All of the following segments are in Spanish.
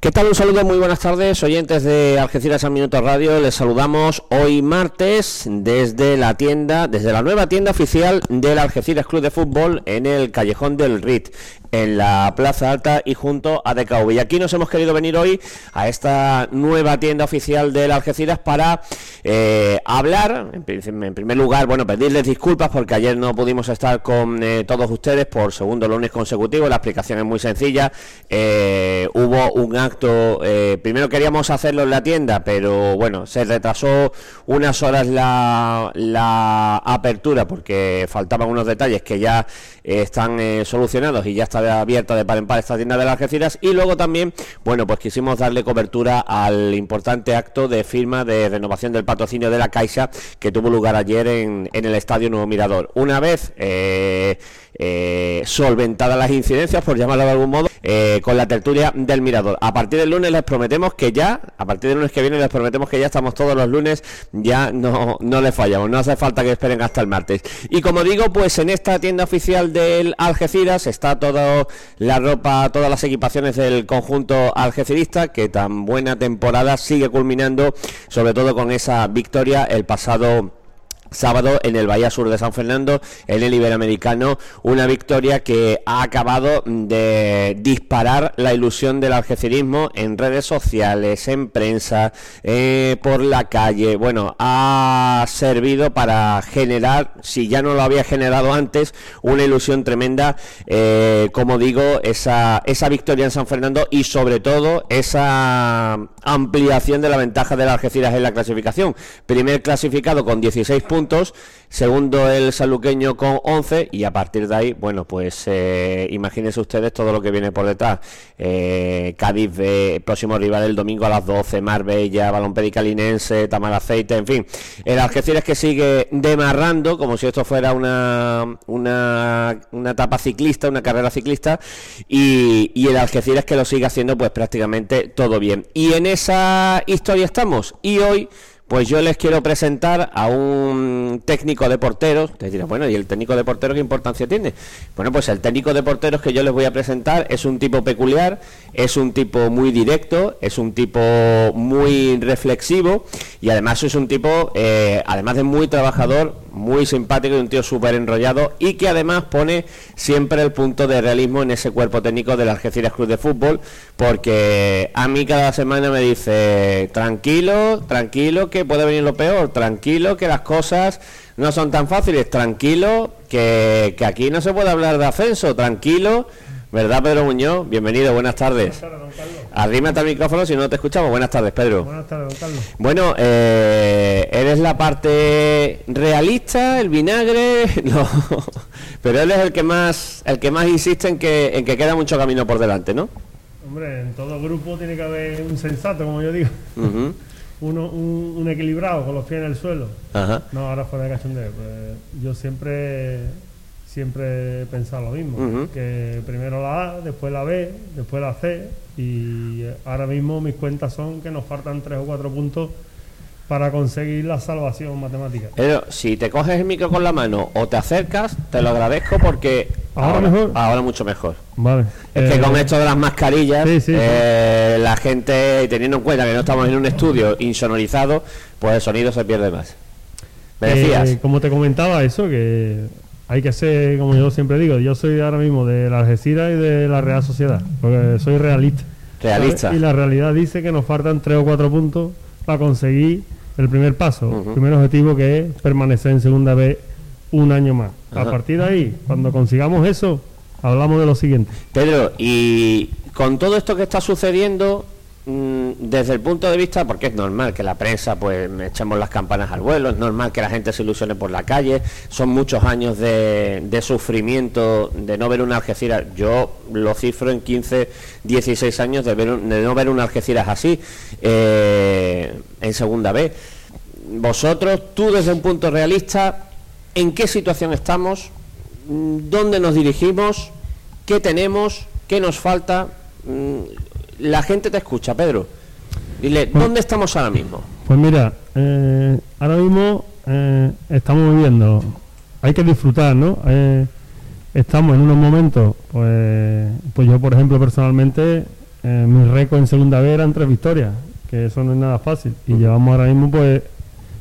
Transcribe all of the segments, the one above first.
¿Qué tal? Un saludo, muy buenas tardes, oyentes de Algeciras al Minuto Radio. Les saludamos hoy martes desde la tienda, desde la nueva tienda oficial del Algeciras Club de Fútbol en el Callejón del RIT, en la Plaza Alta y junto a DKV. Y aquí nos hemos querido venir hoy a esta nueva tienda oficial del Algeciras para eh, hablar, en, primer lugar, bueno, pedirles disculpas porque ayer no pudimos estar con eh, todos ustedes por segundo lunes consecutivo. La explicación es muy sencilla. Eh, hubo un acto, primero queríamos hacerlo en la tienda, pero bueno, se retrasó unas horas la, la apertura porque faltaban unos detalles que ya están solucionados y ya está abierta de par en par esta tienda de las Algeciras y luego también, bueno, pues quisimos darle cobertura al importante acto de firma de renovación del patrocinio de la Caixa que tuvo lugar ayer en, en el Estadio Nuevo Mirador. Una vez eh, eh, solventadas las incidencias, por llamarlo de algún modo, eh, con la tertulia del Mirador. A partir del lunes les prometemos que ya, a partir del lunes que viene les prometemos que ya estamos todos los lunes, ya no, no les fallamos, no hace falta que esperen hasta el martes. Y como digo, pues en esta tienda oficial del Algeciras está toda la ropa, todas las equipaciones del conjunto algecirista, que tan buena temporada sigue culminando, sobre todo con esa victoria el pasado sábado en el Bahía Sur de San Fernando, en el Iberoamericano, una victoria que ha acabado de disparar la ilusión del algecirismo en redes sociales, en prensa, eh, por la calle. Bueno, ha servido para generar, si ya no lo había generado antes, una ilusión tremenda, eh, como digo, esa, esa victoria en San Fernando y sobre todo esa ampliación de la ventaja del Algeciras en la clasificación. Primer clasificado con 16 puntos segundo el saluqueño con 11 y a partir de ahí, bueno, pues eh, imagínense ustedes todo lo que viene por detrás. Eh, Cádiz, próximo rival el domingo a las 12, Marbella, Balón Pedicalinense, Tamaraceite, en fin. El Algeciras que sigue demarrando como si esto fuera una, una, una etapa ciclista, una carrera ciclista y, y el Algeciras que lo sigue haciendo pues prácticamente todo bien. Y en esa historia estamos y hoy pues yo les quiero presentar a un técnico de porteros. Te dirán, bueno, ¿y el técnico de porteros qué importancia tiene? Bueno, pues el técnico de porteros que yo les voy a presentar es un tipo peculiar, es un tipo muy directo, es un tipo muy reflexivo y además es un tipo, eh, además de muy trabajador, muy simpático y un tío súper enrollado y que además pone siempre el punto de realismo en ese cuerpo técnico del Algeciras Club de Fútbol porque a mí cada semana me dice tranquilo, tranquilo que puede venir lo peor, tranquilo que las cosas no son tan fáciles, tranquilo que, que aquí no se puede hablar de ascenso, tranquilo ¿Verdad, Pedro Muñoz? Bienvenido, buenas tardes. Buenas tardes, don Carlos. Arrímate al micrófono si no te escuchamos. Buenas tardes, Pedro. Buenas tardes, don Carlos. Bueno, eh, eres la parte realista, el vinagre, no, pero él es el que más, el que más insiste en que, en que queda mucho camino por delante, ¿no? Hombre, en todo grupo tiene que haber un sensato, como yo digo. Uno, un, equilibrado con los pies en el suelo. Ajá. No, ahora fuera de cachondeo. Pues yo siempre siempre he pensado lo mismo, que primero la A, después la B, después la C y ahora mismo mis cuentas son que nos faltan tres o cuatro puntos para conseguir la salvación matemática. Pero si te coges el micro con la mano o te acercas, te lo agradezco porque ahora, mejor. Ahora mucho mejor. Vale. Es que eh, con esto de las mascarillas, eh, la gente, teniendo en cuenta que no estamos en un estudio insonorizado, pues el sonido se pierde más. ¿Me decías? Eh, como te comentaba eso, que hay que ser, como yo siempre digo, yo soy ahora mismo de la Algeciras y de la Real Sociedad, porque soy realista. Realista. Y la realidad dice que nos faltan tres o cuatro puntos para conseguir el primer paso, el primer objetivo que es permanecer en segunda vez un año más. A partir de ahí, cuando consigamos eso, hablamos de lo siguiente. Pedro, y con todo esto que está sucediendo, Mm, desde el punto de vista, porque es normal que la prensa pues echemos las campanas al vuelo, es normal que la gente se ilusione por la calle, son muchos años de, sufrimiento de no ver una Algeciras, yo lo cifro en 15, 16 años de, ver, de no ver una Algeciras así eh, en segunda vez. Vosotros, tú desde un punto realista, ¿en qué situación estamos? ¿Dónde nos dirigimos? ¿Qué tenemos? ¿Qué nos falta? Mm, la gente te escucha, Pedro. Dile, pues- ¿dónde estamos ahora mismo? Pues mira, eh, ahora mismo eh, estamos viviendo, hay que disfrutar, ¿no? Eh, estamos en unos momentos, pues, pues yo por ejemplo personalmente eh, mi récord en segunda vez eran tres victorias, que eso no es nada fácil. Y llevamos ahora mismo pues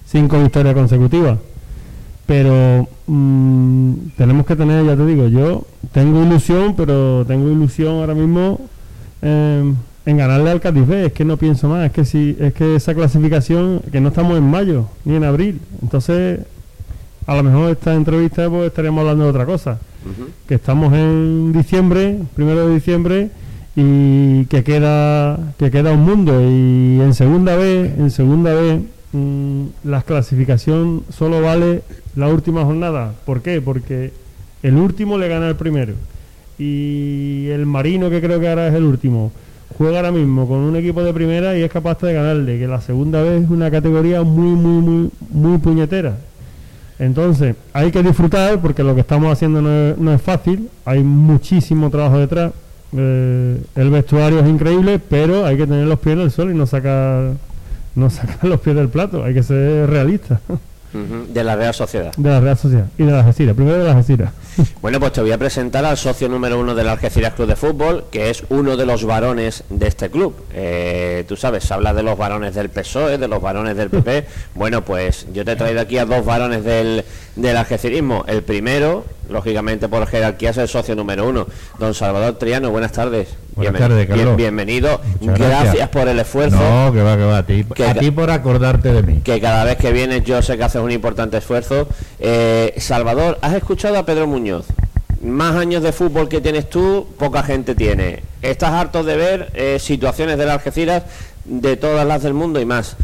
cinco victorias consecutivas. Pero mm, tenemos que tener, ya te digo, yo tengo ilusión, pero tengo ilusión ahora mismo em, en ganarle al Cádiz Es que no pienso más, es que si, es que esa clasificación, que no estamos en mayo ni en abril. Entonces, a lo mejor esta entrevista pues estaríamos hablando de otra cosa. Que estamos en diciembre, primero de diciembre, y que queda, que queda un mundo. Y en segunda vez, en segunda vez Mm, la clasificación solo vale la última jornada. ¿Por qué? Porque el último le gana al primero. Y el Marino, que creo que ahora es el último, juega ahora mismo con un equipo de primera y es capaz de ganarle, que la segunda vez es una categoría muy, muy, muy, muy puñetera. Entonces, hay que disfrutar porque lo que estamos haciendo no es, fácil, hay muchísimo trabajo detrás. Eh, el vestuario es increíble, pero hay que tener los pies en el suelo y no sacar no sacar los pies del plato, hay que ser realista. De la Real Sociedad. De la Real Sociedad y de la Algeciras, primero de la Algeciras. Bueno, pues te voy a presentar al socio número uno del Algeciras Club de Fútbol, que es uno de los varones de este club. Eh, tú sabes, se habla de los varones del PSOE, de los varones del PP. Bueno, pues yo te he traído aquí a dos varones del, del algecirismo. El primero, lógicamente por jerarquía, es el socio número uno. Don Salvador Triano, buenas tardes. Buenas tardes, Carlos. bienvenido. Gracias. por el esfuerzo. No, que va, que va. A ti, a ti por acordarte de mí. Que cada vez que vienes yo sé que haces un importante esfuerzo. Eh, Salvador, ¿has escuchado a Pedro Muñoz? Más años de fútbol que tienes tú, poca gente tiene. Estás harto de ver eh, situaciones del Algeciras de todas las del mundo y más.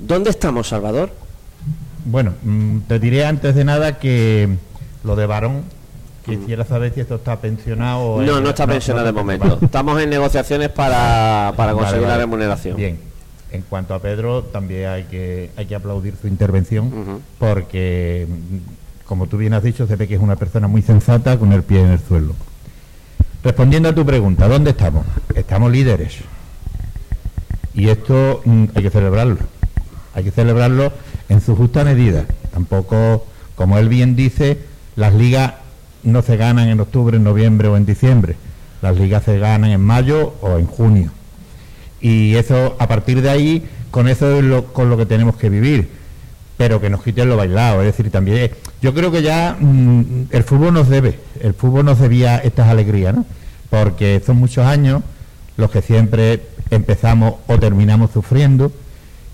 ¿Dónde estamos, Salvador? Bueno, mm, te diré antes de nada que lo de varón Quisiera saber si esto está pensionado No, no está pensionado de momento. Estamos en negociaciones para, conseguir la remuneración. Bien. En cuanto a Pedro, también hay que, hay que aplaudir su intervención, porque, como tú bien has dicho, se ve que es una persona muy sensata con el pie en el suelo. Respondiendo a tu pregunta, ¿dónde estamos? Estamos líderes. Y esto mm, hay que celebrarlo. Hay que celebrarlo en su justa medida. Tampoco, como él bien dice, las ligas no se ganan en octubre, en noviembre o en diciembre. Las ligas se ganan en mayo o en junio. Y eso, a partir de ahí, con eso es lo, con lo que tenemos que vivir. Pero que nos quiten lo bailado. Es decir, también, yo creo que ya mm, el fútbol nos debe, el fútbol nos debía estas alegrías, ¿no? Porque son muchos años los que siempre empezamos o terminamos sufriendo.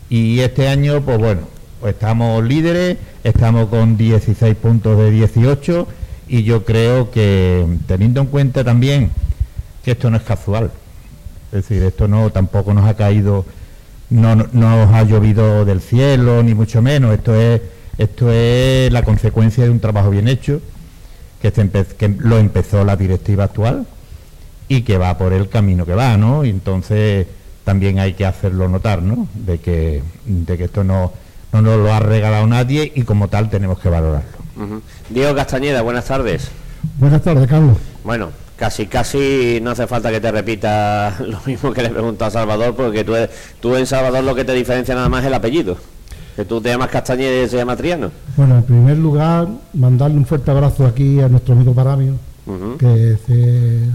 Y este año, pues bueno, pues estamos líderes, estamos con 16 puntos de 18 y yo creo que teniendo en cuenta también que esto no es casual, es decir, esto no tampoco nos ha caído, no, nos ha llovido del cielo, ni mucho menos, esto es, esto es la consecuencia de un trabajo bien hecho, que, que lo empezó la directiva actual y que va por el camino que va, ¿no? Y entonces también hay que hacerlo notar, ¿no? De que, de que esto no, no nos lo ha regalado nadie y como tal tenemos que valorarlo. Diego Castañeda, buenas tardes. Buenas tardes, Carlos. Bueno, casi casi no hace falta que te repita lo mismo que le pregunto a Salvador, porque tú, tú en Salvador lo que te diferencia nada más es el apellido. Que tú te llamas Castañeda y se llama Triano. Bueno, en primer lugar, mandarle un fuerte abrazo aquí a nuestro amigo Paramio, que, se,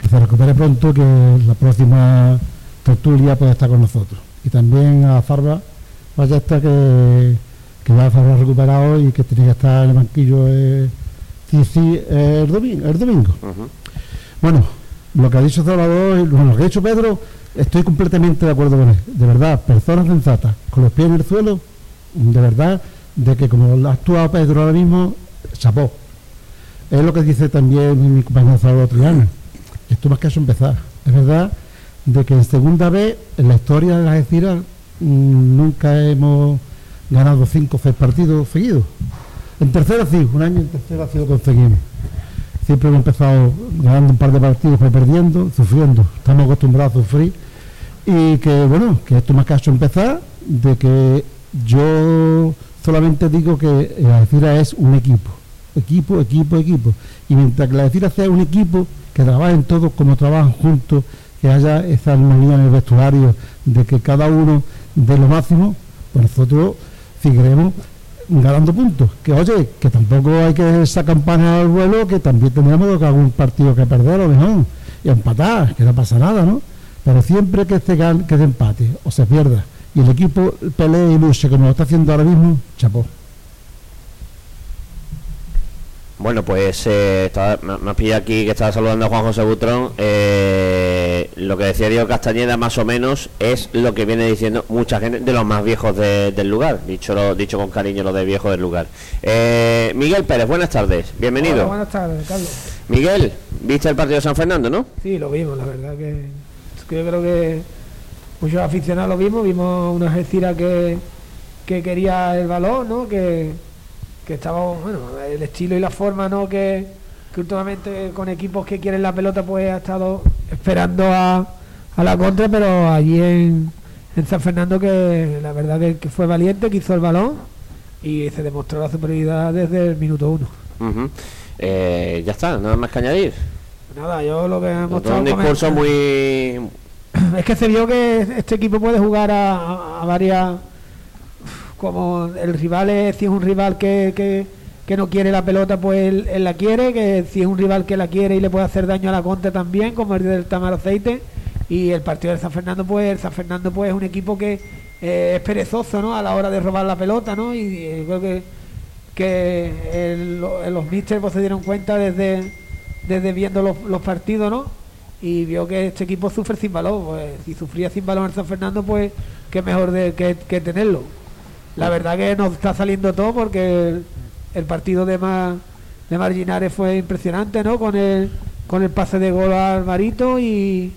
que se recupere pronto, que la próxima tertulia pueda estar con nosotros. Y también a Farba Ballesta, que que va a estar recuperado y que tiene que estar en el banquillo eh, el domingo. El domingo. Bueno, lo que ha dicho Salvador, lo que ha dicho Pedro, estoy completamente de acuerdo con él. De verdad, personas sensatas, con los pies en el suelo, de verdad, de que como ha actuado Pedro ahora mismo, chapó. Es lo que dice también mi compañero Salvador Triana. Esto más que eso empezar. Es verdad de que en segunda vez, en la historia de las mm, nunca hemos ganado cinco seis partidos seguidos. En tercera sí, un año en tercera ha sido conseguimos. Siempre hemos empezado ganando un par de partidos, fue perdiendo, sufriendo. Estamos acostumbrados a sufrir. Y que bueno, que esto me ha empezar, de que yo solamente digo que la Algeciras es un equipo. Equipo, equipo, equipo. Y mientras que la Algeciras sea un equipo, que trabajen todos como trabajan juntos, que haya esa armonía en el vestuario, de que cada uno de lo máximo, pues nosotros seguiremos ganando puntos. Que oye, que tampoco hay que esa campana al vuelo, que también tendríamos algún partido que perder lo mejor y empatar, que no pasa nada, ¿no? Pero siempre que se, que se empate o se pierda y el equipo pelee y luche como lo está haciendo ahora mismo, chapó. Bueno, pues eh, me, pilla aquí que estaba saludando a Juan José Butrón. Eh, lo que decía Diego Castañeda, más o menos, es lo que viene diciendo mucha gente de los más viejos del lugar. Dicho, lo, dicho con cariño, lo de viejo del lugar. Eh, Miguel Pérez, buenas tardes. Bienvenido. buenas tardes, Carlos. Miguel, ¿viste el partido de San Fernando, no? Sí, lo vimos, la verdad que, yo creo que muchos aficionados lo vimos. Vimos una Algeciras que, que quería el balón, ¿no? Que que estaba, bueno, el estilo y la forma, ¿no? Que, últimamente con equipos que quieren la pelota, pues ha estado esperando a, la contra, pero allí en, San Fernando que la verdad que, fue valiente, que hizo el balón y se demostró la superioridad desde el minuto uno. Eh, ya está, nada más que añadir. Nada, yo lo que hemos Un discurso muy... Es que se vio que este equipo puede jugar a varias como el rival es, si es un rival que, que, no quiere la pelota, pues él, la quiere, que si es un rival que la quiere y le puede hacer daño a la contra también, como el del Tamar Aceite, y el partido de San Fernando, pues el San Fernando pues es un equipo que eh, es perezoso, ¿no? A la hora de robar la pelota, ¿no? Y, creo que, que los místeres pues, se dieron cuenta desde, desde viendo los, partidos, ¿no? y vio que este equipo sufre sin balón. Pues si sufría sin balón el San Fernando, pues qué mejor que, que tenerlo. La verdad que nos está saliendo todo porque el, partido de, de Marginares fue impresionante, ¿no? Con el, con el pase de gol al Marito y,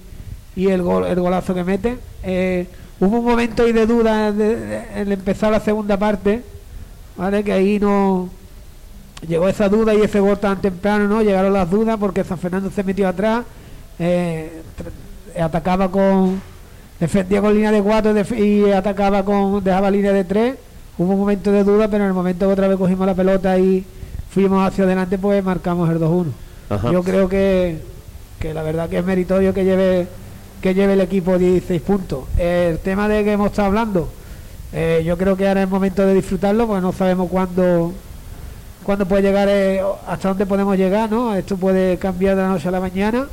y el, gol, el golazo que mete. Eh, hubo un momento ahí de duda en empezar la segunda parte, ¿vale? Que ahí no llegó esa duda y ese gol tan temprano, ¿no? Llegaron las dudas porque San Fernando se metió atrás, eh, atacaba con defendía con línea de 4 y atacaba con dejaba línea de 3 hubo un momento de duda pero en el momento que otra vez cogimos la pelota y fuimos hacia adelante pues marcamos el 2-1 yo creo que, que la verdad que es meritorio que lleve que lleve el equipo 16 puntos. El tema de que hemos estado hablando eh, yo creo que ahora es momento de disfrutarlo porque no sabemos cuándo cuándo puede llegar eh, hasta dónde podemos llegar no esto puede cambiar de la noche a la mañana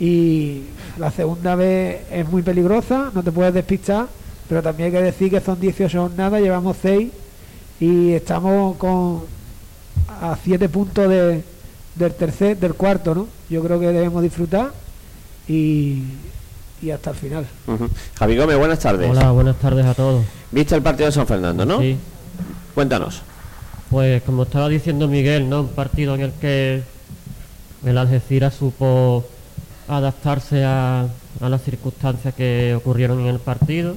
y la segunda vez es muy peligrosa, no te puedes despistar, pero también hay que decir que son 18 jornadas, llevamos 6 y estamos con a 7 puntos de, del tercer, del cuarto, ¿no? Yo creo que debemos disfrutar y, y hasta el final. Javi Gómez, buenas tardes. Hola, buenas tardes a todos. ¿Viste el partido de San Fernando, no? Sí. Cuéntanos. Pues como estaba diciendo Miguel, ¿no? Un partido en el que el Algeciras supo adaptarse a, las circunstancias que ocurrieron en el partido.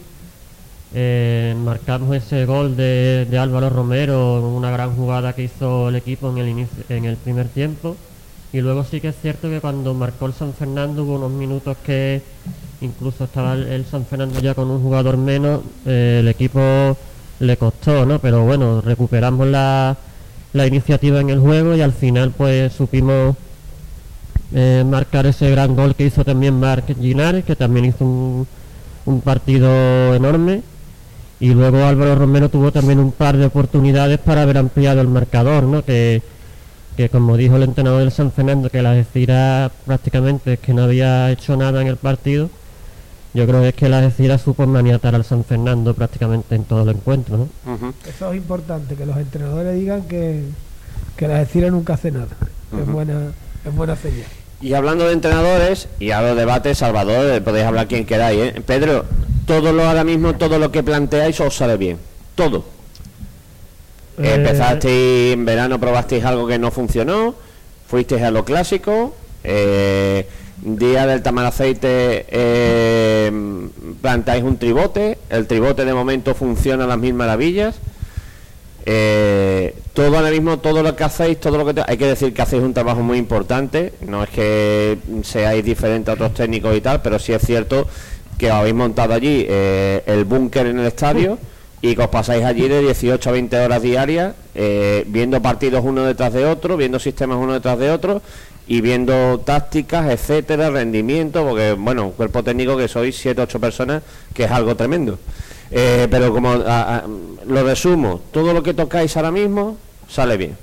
Eh, marcamos ese gol de, Álvaro Romero, una gran jugada que hizo el equipo en el, inicio, en el primer tiempo. Y luego sí que es cierto que cuando marcó el San Fernando hubo unos minutos que incluso estaba el, San Fernando ya con un jugador menos, eh, el equipo le costó, ¿no? Pero bueno, recuperamos la, la iniciativa en el juego y al final pues supimos eh, marcar ese gran gol que hizo también Marc Ginares, que también hizo un, partido enorme. Y luego Álvaro Romero tuvo también un par de oportunidades para haber ampliado el marcador, ¿no? que, que como dijo el entrenador del San Fernando, que la decira prácticamente es que no había hecho nada en el partido, yo creo que es que la decira supo maniatar al San Fernando prácticamente en todo el encuentro. ¿no? Eso es importante, que los entrenadores digan que, que la decira nunca hace nada. Es buena, es buena señal. Y hablando de entrenadores y a los debates, Salvador, eh, podéis hablar quien queráis. ¿eh? Pedro, todo lo ahora mismo, todo lo que planteáis os sale bien. Todo. Eh, Empezasteis en verano, probasteis algo que no funcionó, fuisteis a lo clásico, día del tamaraceite eh, plantáis un tribote, el tribote de momento funciona a las mil maravillas. Eh, todo ahora mismo, todo lo que hacéis, todo lo que hay que decir que hacéis un trabajo muy importante. No es que seáis diferentes a otros técnicos y tal, pero sí es cierto que habéis montado allí eh, el búnker en el estadio y que os pasáis allí de 18 a 20 horas diarias eh, viendo partidos uno detrás de otro, viendo sistemas uno detrás de otro y viendo tácticas, etcétera, rendimiento, porque bueno, un cuerpo técnico que sois 7 8 personas, que es algo tremendo. Eh, pero como lo resumo, todo lo que tocáis ahora mismo sale bien.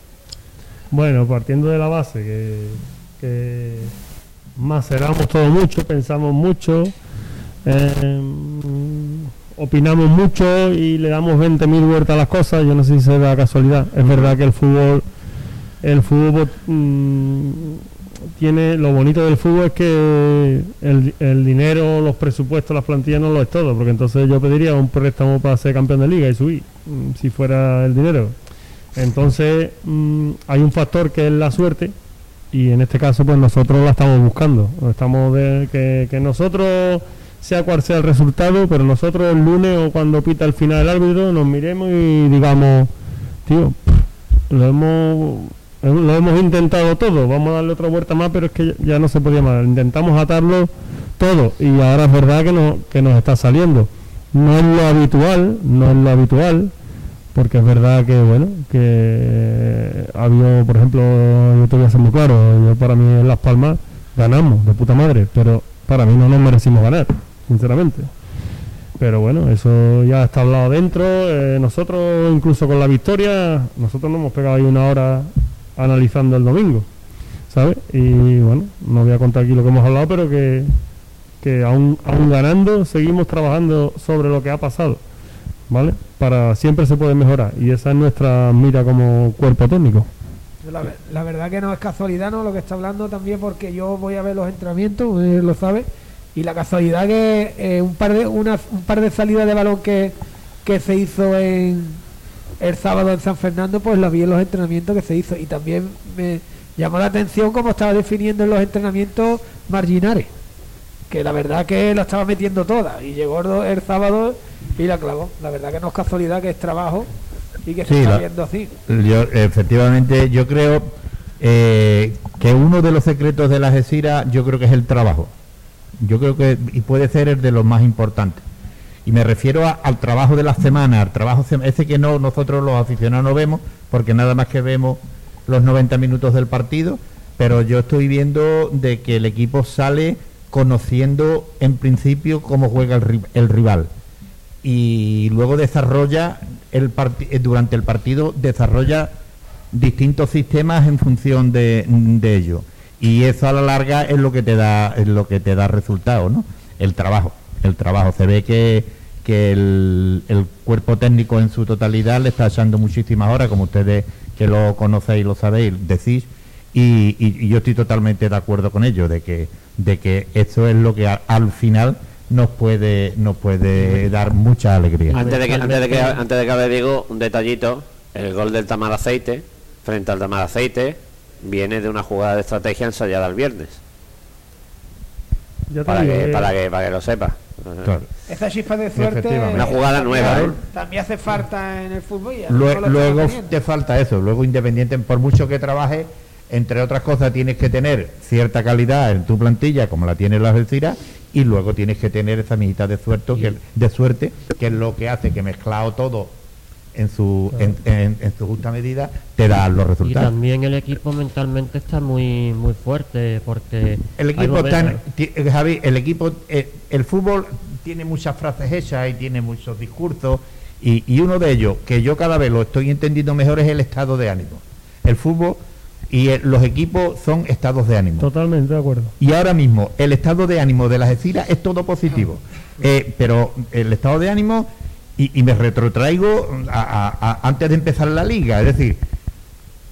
Bueno, partiendo de la base que, maceramos todo mucho, pensamos mucho, eh, opinamos mucho y le damos 20.000 vueltas a las cosas. Yo no sé si se da casualidad. Es verdad que el fútbol, el fútbol mm, tiene lo bonito del fútbol es que el, el, dinero, los presupuestos, las plantillas no lo es todo, porque entonces yo pediría un préstamo para ser campeón de liga y subir, mm, si fuera el dinero. Entonces mm, hay un factor que es la suerte y en este caso pues nosotros la estamos buscando, estamos de que, que nosotros sea cual sea el resultado, pero nosotros el lunes o cuando pita el final del árbitro nos miremos y digamos, tío, lo hemos lo hemos intentado todo, vamos a darle otra vuelta más, pero es que ya no se podía más. Intentamos atarlo todo y ahora es verdad que, no, que nos está saliendo. No es lo habitual, no es lo habitual, porque es verdad que, bueno, que ha habido, por ejemplo, yo te voy a ser muy claro, yo para mí en Las Palmas ganamos, de puta madre, pero para mí no nos merecimos ganar, sinceramente. Pero bueno, eso ya está hablado dentro. Eh, nosotros, incluso con la victoria, nosotros nos hemos pegado ahí una hora analizando el domingo, ¿sabes? Y bueno, no voy a contar aquí lo que hemos hablado, pero que, que aún, aún ganando seguimos trabajando sobre lo que ha pasado, ¿vale? Para siempre se puede mejorar y esa es nuestra mira como cuerpo técnico. La, verdad que no es casualidad, ¿no? Lo que está hablando también porque yo voy a ver los entrenamientos, lo sabe, y la casualidad que eh, un par de una, un par de salidas de balón que, que se hizo en el sábado en San Fernando, pues lo vi en los entrenamientos que se hizo. Y también me llamó la atención cómo estaba definiendo en los entrenamientos marginales. Que la verdad que lo estaba metiendo toda. Y llegó el sábado y la clavó. La verdad que no es casualidad, que es trabajo y que se está viendo así. Yo, efectivamente, yo creo eh, que uno de los secretos de la GESIRA, yo creo que es el trabajo. Yo creo que y puede ser el de los más importantes y me refiero al trabajo de la semana, al trabajo ese que no nosotros los aficionados no vemos, porque nada más que vemos los 90 minutos del partido, pero yo estoy viendo de que el equipo sale conociendo en principio cómo juega el, rival. Y luego desarrolla el eh, durante el partido desarrolla distintos sistemas en función de, de ello. Y eso a la larga es lo que te da es lo que te da resultado, ¿no? El trabajo, el trabajo. Se ve que que el, cuerpo técnico en su totalidad le está echando muchísimas horas, como ustedes que lo conocéis y lo sabéis, decís, y, yo estoy totalmente de acuerdo con ello, de que, de que eso es lo que al final nos puede, nos puede dar mucha alegría. Antes de que, antes de que, antes de que digo un detallito, el gol del Tamar Aceite, frente al Tamar Aceite, viene de una jugada de estrategia ensayada el viernes. para, que, para, que, para que lo sepa. Esa chispa de suerte. Una jugada nueva, ¿eh? También hace falta en el fútbol. luego, te falta eso. Luego, independiente, por mucho que trabajes, entre otras cosas, tienes que tener cierta calidad en tu plantilla, como la tiene la Algeciras, y luego tienes que tener esa mitad de suerte, que, de suerte, que es lo que hace que mezclado todo en su, en, su justa medida te da los resultados. Y también el equipo mentalmente está muy muy fuerte porque el equipo está, eh, Javi, el equipo eh, el fútbol tiene muchas frases hechas y tiene muchos discursos y, y, uno de ellos que yo cada vez lo estoy entendiendo mejor es el estado de ánimo. El fútbol y los equipos son estados de ánimo. Totalmente de acuerdo. Y ahora mismo el estado de ánimo de las Algeciras es todo positivo, eh, pero el estado de ánimo y, me retrotraigo antes de empezar la liga. Es decir,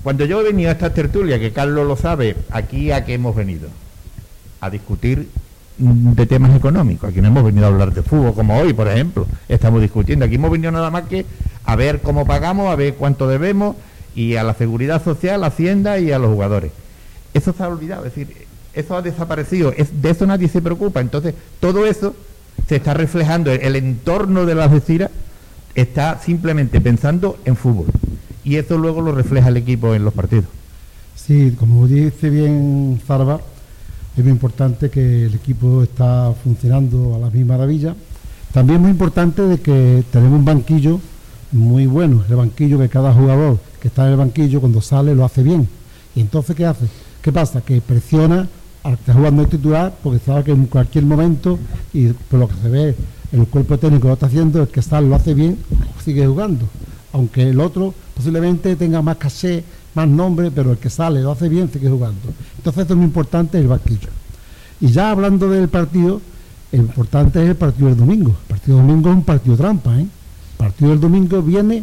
cuando yo he venido a esta tertulia, que Carlos lo sabe, aquí a qué hemos venido? A discutir de temas económicos. Aquí no hemos venido a hablar de fútbol, como hoy, por ejemplo. Estamos discutiendo. Aquí hemos venido nada más que a ver cómo pagamos, a ver cuánto debemos y a la seguridad social, a Hacienda y a los jugadores. Eso se ha olvidado, es decir, eso ha desaparecido. Es, de eso nadie se preocupa. Entonces, todo eso se está reflejando, el entorno de la Algeciras está simplemente pensando en fútbol. Y eso luego lo refleja el equipo en los partidos. Sí, como dice bien Zarba, es muy importante que el equipo está funcionando a la misma maravilla. También es muy importante de que tenemos un banquillo muy bueno, el banquillo que cada jugador que está en el banquillo cuando sale lo hace bien. Y entonces, ¿qué hace? ¿Qué pasa? Que presiona al que está jugando el titular, porque sabe que en cualquier momento, y por lo que se ve el cuerpo técnico lo está haciendo, el que está lo hace bien, sigue jugando. Aunque el otro posiblemente tenga más caché, más nombre, pero el que sale lo hace bien, sigue jugando. Entonces esto es muy importante el banquillo. Y ya hablando del partido, lo importante es el partido del domingo. El partido del domingo es un partido trampa. ¿eh? El partido del domingo viene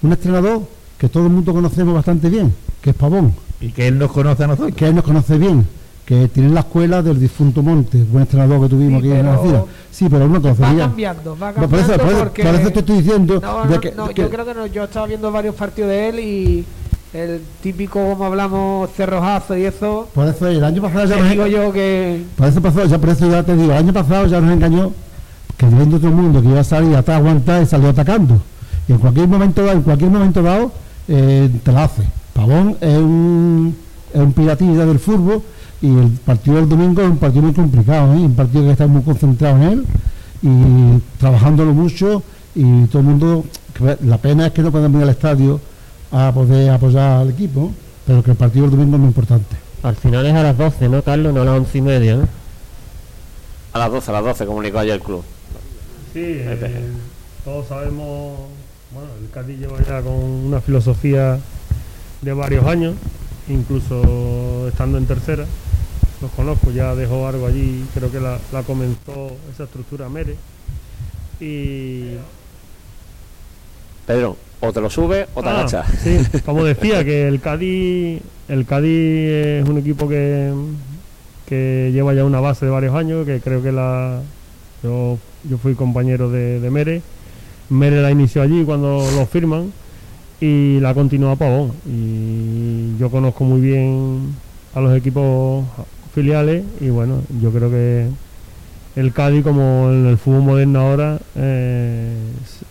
un entrenador que todo el mundo conocemos bastante bien, que es Pavón. Y que él nos conoce a nosotros. Que él nos conoce bien que tiene la escuela del difunto Monte, buen entrenador que tuvimos aquí en la ciudad. Sí, pero no conoce Va cambiando, va cambiando. Por eso, porque... por eso te estoy diciendo. No, no, que, no yo creo que no. Yo estaba viendo varios partidos de él y el típico, como hablamos, cerrojazo y eso. Por eso, el año pasado ya nos digo yo que. Por eso pasó, ya por eso ya te digo, el año pasado ya nos engañó que viendo todo el mundo que iba a salir atrás a aguantar y salió atacando. Y en cualquier momento dado, en cualquier momento dado, eh, te la hace. Pavón es un, es un piratilla del fútbol y el partido del domingo es un partido muy complicado, ¿eh? un partido que está muy concentrado en él y trabajándolo mucho y todo el mundo, la pena es que no podemos ir al estadio a poder apoyar al equipo, pero que el partido del domingo es muy importante. Al final es a las 12, ¿no, Carlos? No a las 11 y media, ¿no? A las 12, a las 12 comunicó ayer el club. Sí, eh, todos sabemos, bueno, el Cádiz lleva ya con una filosofía de varios años, incluso estando en tercera los conozco, ya dejó algo allí, creo que la, comenzó esa estructura Mere. Y. Pedro, o te lo sube o te ah, Sí, como decía, que el Cádiz, el Cádiz es un equipo que, que lleva ya una base de varios años, que creo que la. Yo, yo fui compañero de, de Mere. Mere la inició allí cuando lo firman y la continúa Pavón. Y yo conozco muy bien a los equipos filiales y bueno, yo creo que el Cádiz, como en el fútbol moderno ahora, eh,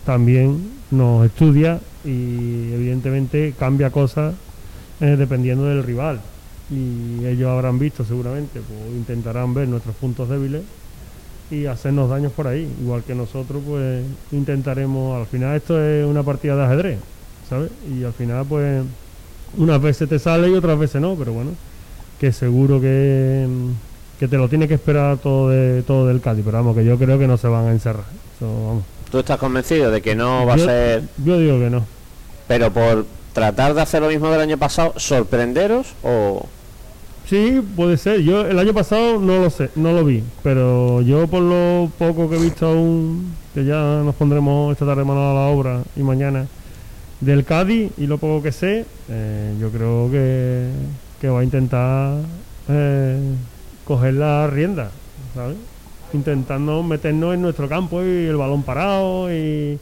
también nos estudia y evidentemente cambia cosas eh, dependiendo del rival. Y ellos habrán visto seguramente, pues intentarán ver nuestros puntos débiles y hacernos daños por ahí. Igual que nosotros, pues intentaremos. Al final, esto es una partida de ajedrez, ¿sabes? Y al final, pues, unas veces te sale y otras veces no, pero bueno que seguro que, que te lo tiene que esperar todo de todo del Cádiz, pero vamos, que yo creo que no se van a encerrar. ¿Tú estás convencido de que no va a ser...? Yo digo que no. Pero por tratar de hacer lo mismo del año pasado, ¿sorprenderos o...? Sí, puede ser. Yo el año pasado no lo sé, no lo vi, pero yo por lo poco que he visto aún, que ya nos pondremos esta tarde mano a la obra y mañana, del Cádiz y lo poco que sé, eh, yo creo que que va a intentar eh, coger la rienda, ¿sabes? Intentando meternos en nuestro campo y el balón parado y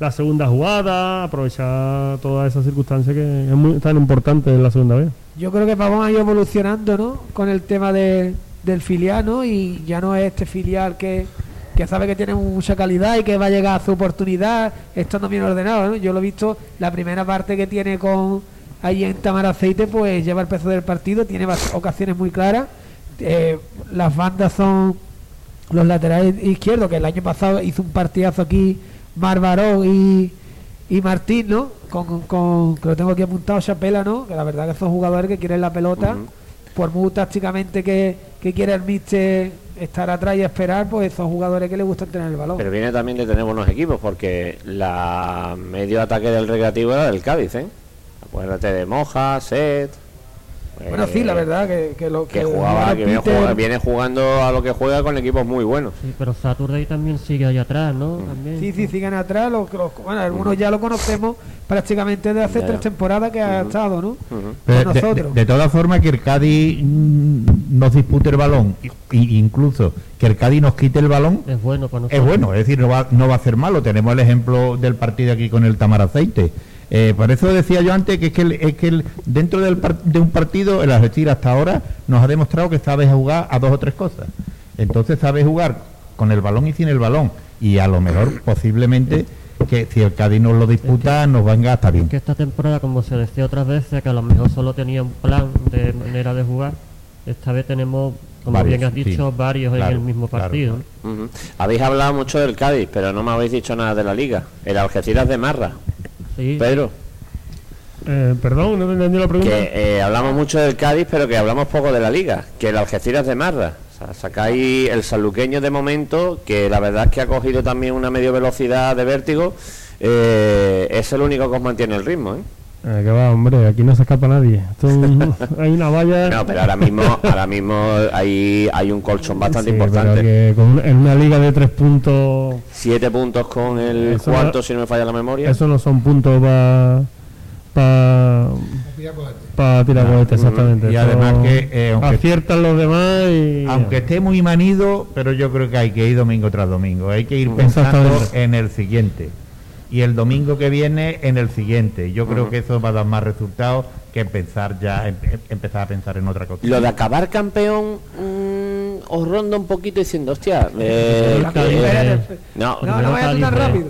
la segunda jugada, aprovechar todas esas circunstancias que es muy, tan importante en la segunda vez. Yo creo que vamos a ir evolucionando, ¿no? Con el tema de, del filial, ¿no? Y ya no es este filial que, que sabe que tiene mucha calidad y que va a llegar a su oportunidad estando bien ordenado, ¿no? Yo lo he visto la primera parte que tiene con ahí en Tamar Aceite pues lleva el peso del partido, tiene ocasiones muy claras. Eh, las bandas son los laterales izquierdos, que el año pasado hizo un partidazo aquí Marbarón y, y Martín, ¿no? Con, con, que lo tengo aquí apuntado, Chapela, ¿no? Que la verdad que son jugadores que quieren la pelota, por muy tácticamente que, que quiera el mister estar atrás y esperar, pues son jugadores que les gustan tener el balón. Pero viene también de tener buenos equipos, porque la medio ataque del recreativo era del Cádiz, ¿eh? Acuérdate de Moja, Set. Bueno, sí, la verdad que, lo que, jugaba, que viene, jugando a lo que juega con equipos muy buenos. Sí, pero Saturday también sigue ahí atrás, ¿no? Sí, sí, siguen atrás. Los, bueno, algunos ya lo conocemos prácticamente de hace tres temporadas que ha estado, ¿no? de, todas formas, que el Cádiz mm, nos dispute el balón, incluso que el Cádiz nos quite el balón, es bueno para nosotros. Es bueno, es decir, no va, no va a ser malo. Tenemos el ejemplo del partido aquí con el Tamar Aceite eh, por eso decía yo antes que es que, es que dentro de un partido, el Argentina hasta ahora nos ha demostrado que sabe jugar a dos o tres cosas. Entonces sabe jugar con el balón y sin el balón. Y a lo mejor, posiblemente, que si el Cádiz nos lo disputa, nos venga hasta bien. Que esta temporada, como se decía otras veces, que a lo mejor solo tenía un plan de manera de jugar, esta vez tenemos como bien has dicho, varios en el mismo partido. Habéis hablado mucho del Cádiz, pero no me habéis dicho nada de la liga. El Algeciras de Marra. Pedro. Eh, perdón, no entendí la pregunta. Que eh, hablamos mucho del Cádiz, pero que hablamos poco de la liga. Que el Algeciras de Marra. O sea, sacáis el saluqueño de momento, que la verdad es que ha cogido también una medio velocidad de vértigo. Eh, es el único que os mantiene el ritmo, ¿eh? Eh, que va, hombre, aquí no se escapa nadie. hay una valla. No, pero ahora mismo, ahora mismo hay, hay un colchón bastante importante. Que en una liga de tres puntos. Siete puntos con el cuarto, si no me falla la memoria. Eso no son puntos para. Para tirar cohetes, exactamente. Y además que. Eh, aciertan los demás y. Aunque esté muy manido, pero yo creo que hay que ir domingo tras domingo. Hay que ir pensando en el siguiente y el domingo que viene en el siguiente. Yo creo que eso va a dar más resultados que empezar ya em, em, empezar a pensar en otra cosa. Lo de acabar campeón mm, os ronda un poquito diciendo, hostia, eh, no, no, no vaya tan rápido.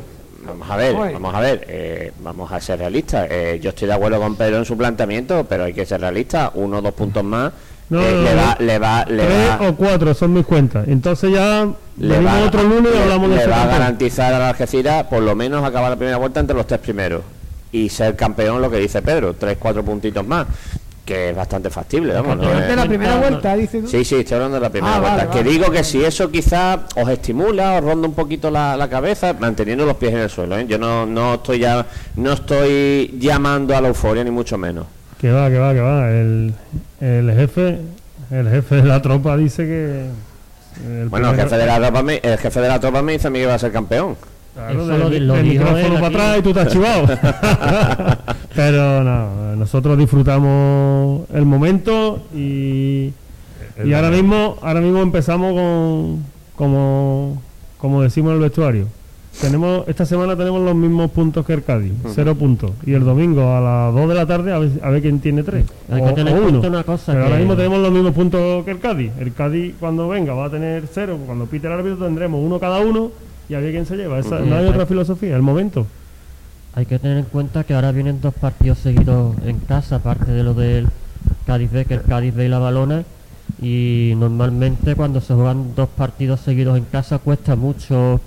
Vamos a ver, vamos a ver, eh, vamos a ser realistas. Eh, yo estoy de acuerdo con Pedro en su planteamiento, pero hay que ser realistas. Uno o dos puntos más no, eh, le va, le va, le tres o cuatro son mis cuentas. Entonces ya le va, otro lunes y hablamos le va a garantizar a la Algeciras por lo menos acabar la primera vuelta entre los tres primeros y ser campeón, lo que dice Pedro, tres, cuatro puntitos más que es bastante factible. Vamos, ¿no? de la primera vuelta, dice. Sí, sí, estoy hablando de la primera ah, vuelta. que digo que si eso quizás os estimula, os ronda un poquito la, la cabeza, manteniendo los pies en el suelo. ¿eh? Yo no, no estoy ya, no estoy llamando a la euforia ni mucho menos. Que va, que va, que va. El, el jefe el jefe de la tropa dice que... bueno, el jefe, de la tropa me, el jefe de la tropa me dice a mí que va a ser campeón. Claro, lo, el, para atrás y tú estás chivado. Pero no, nosotros disfrutamos el momento y, y ahora mismo ahora mismo empezamos con como como decimos en el vestuario tenemos esta semana tenemos los mismos puntos que el Cádiz, cero puntos. Y el domingo a las 2 de la tarde a ver, a ver quién tiene tres. Hay que tener uno. una cosa. Pero ahora mismo tenemos los mismos puntos que el Cádiz. El Cádiz cuando venga va a tener cero. Cuando pite el árbitro tendremos uno cada uno y a ver quién se lleva. Esa, no hay otra filosofía, el momento. Hay que tener en cuenta que ahora vienen dos partidos seguidos en casa, aparte de lo del Cádiz B, que el Cádiz B y la Balona. Y normalmente cuando se juegan dos partidos seguidos en casa cuesta mucho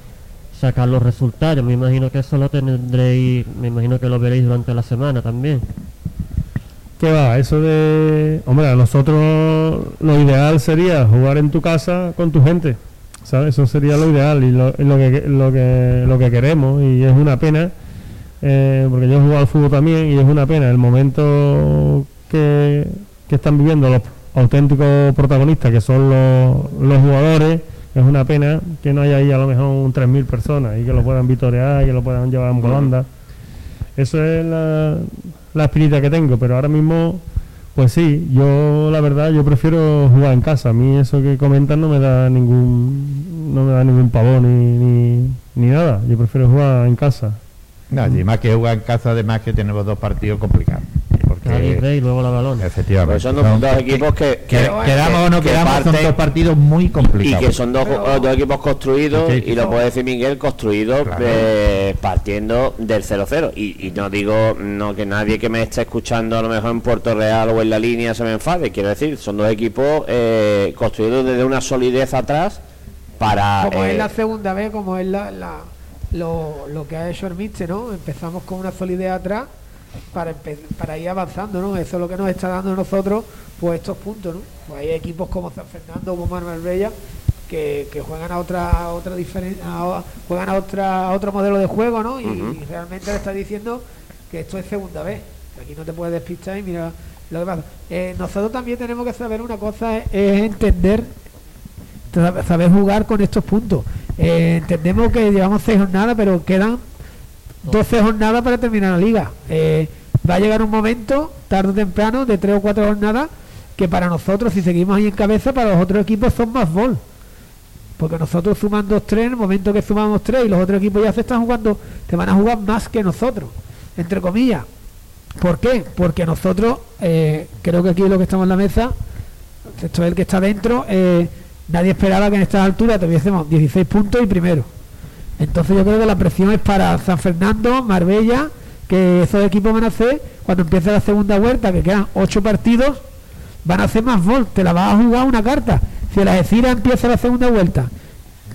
sacar los resultados. Me imagino que eso lo tendréis, me imagino que lo veréis durante la semana también. ¿Qué va? Eso de... Hombre, a nosotros lo ideal sería jugar en tu casa con tu gente. ¿Sabes? Eso sería lo ideal y lo, que, lo, que, lo que queremos. Y es una pena, eh, porque yo he jugado al fútbol también y es una pena el momento que, que están viviendo los auténticos protagonistas, que son los, los jugadores es una pena que no haya ahí a lo mejor un 3.000 personas y que lo puedan vitorear y que lo puedan llevar en volanda. Eso es la, la espinita que tengo, pero ahora mismo, pues sí, yo la verdad, yo prefiero jugar en casa. A mí eso que comentan no me da ningún no me da ningún pavón ni, ni, nada. Yo prefiero jugar en casa. Nadie, más que jugar en casa, además que tenemos dos partidos complicados y luego la balón. Efectivamente. Pues son dos, equipos que, quedamos o no quedamos, son dos partidos muy complicados. Y que son dos, dos equipos construidos, y lo puede decir Miguel, construidos eh, partiendo del 0-0. Y, no digo no que nadie que me esté escuchando a lo mejor en Puerto Real o en la línea se me enfade. Quiero decir, son dos equipos eh, construidos desde una solidez atrás para... Como es eh, la segunda vez, como es la, lo, lo que ha hecho el ¿no? Empezamos con una solidez atrás para, para ir avanzando, ¿no? Eso es lo que nos está dando a nosotros pues estos puntos, ¿no? Pues hay equipos como San Fernando, como Marbella, que, que juegan a otra otra diferencia, juegan a otra otro modelo de juego, ¿no? Y, realmente le está diciendo que esto es segunda vez. Aquí no te puedes despistar y mira lo que pasa. Eh, nosotros también tenemos que saber una cosa, es, entender, saber jugar con estos puntos. Eh, entendemos que llevamos seis jornadas, pero quedan 12 jornadas para terminar la liga. Eh, va a llegar un momento, tarde o temprano, de 3 o 4 jornadas, que para nosotros, si seguimos ahí en cabeza, para los otros equipos son más bol. Porque nosotros suman 2-3, en el momento que sumamos 3 y los otros equipos ya se están jugando, te van a jugar más que nosotros, entre comillas. ¿Por qué? Porque nosotros, eh, creo que aquí lo que estamos en la mesa, esto es el que está dentro, eh, nadie esperaba que en estas alturas tuviésemos 16 puntos y primero. Entonces yo creo que la presión es para San Fernando, Marbella, que esos equipos van a hacer, cuando empiece la segunda vuelta, que quedan ocho partidos, van a hacer más vol, te la vas a jugar una carta. Si la Algeciras empieza la segunda vuelta,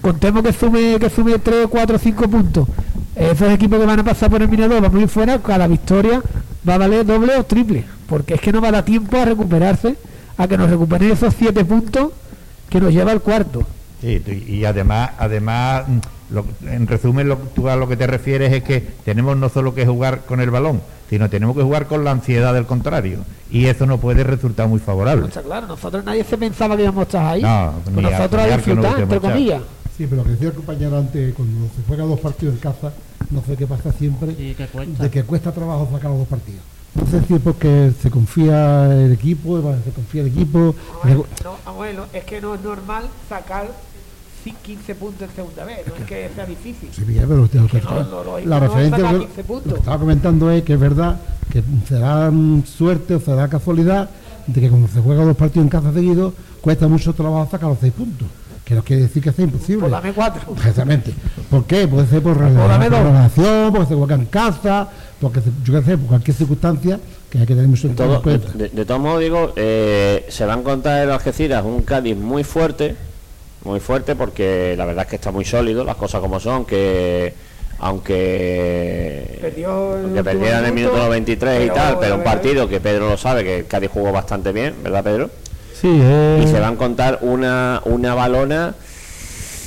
contemos que sume, que sume 3, 4, 5 puntos, esos equipos que van a pasar por el mirador van muy fuera, cada victoria va a valer doble o triple, porque es que no va a dar tiempo a recuperarse, a que nos recuperen esos 7 puntos que nos lleva al cuarto. Y además, además en resumen, lo, tú a lo que te refieres es que tenemos no solo que jugar con el balón, sino tenemos que jugar con la ansiedad del contrario. Y eso no puede resultar muy favorable. claro, nosotros nadie se pensaba que íbamos a estar ahí. No, pues nosotros a disfrutar, entre comillas. Sí, pero lo que decía el compañero antes, cuando se juega dos partidos en casa, no sé qué pasa siempre, de que cuesta trabajo sacar los dos partidos. No sé si es porque se confía el equipo, se confía el equipo. Bueno, es que no es normal sacar 15 puntos en segunda vez, no es que sea difícil. Sí, pero usted, la referencia lo que estaba comentando es que es verdad que será suerte o será casualidad de que cuando se juega dos partidos en casa seguidos cuesta mucho trabajo sacar los seis puntos que no quiere decir que sea imposible. Pues dame cuatro. Exactamente. ¿Por qué? Puede ser por, relación, porque se juega en casa, porque yo qué sé, por cualquier circunstancia que hay que tener mucho en cuenta. De, todos modos, digo, eh, se va a encontrar en Algeciras un Cádiz muy fuerte, muy fuerte, porque la verdad es que está muy sólido, las cosas como son, que aunque Perdió el perdieran en el minuto 93 y tal, pero un partido que Pedro lo sabe, que Cádiz jugó bastante bien, ¿verdad Pedro? Eh. Y se va a encontrar una, una balona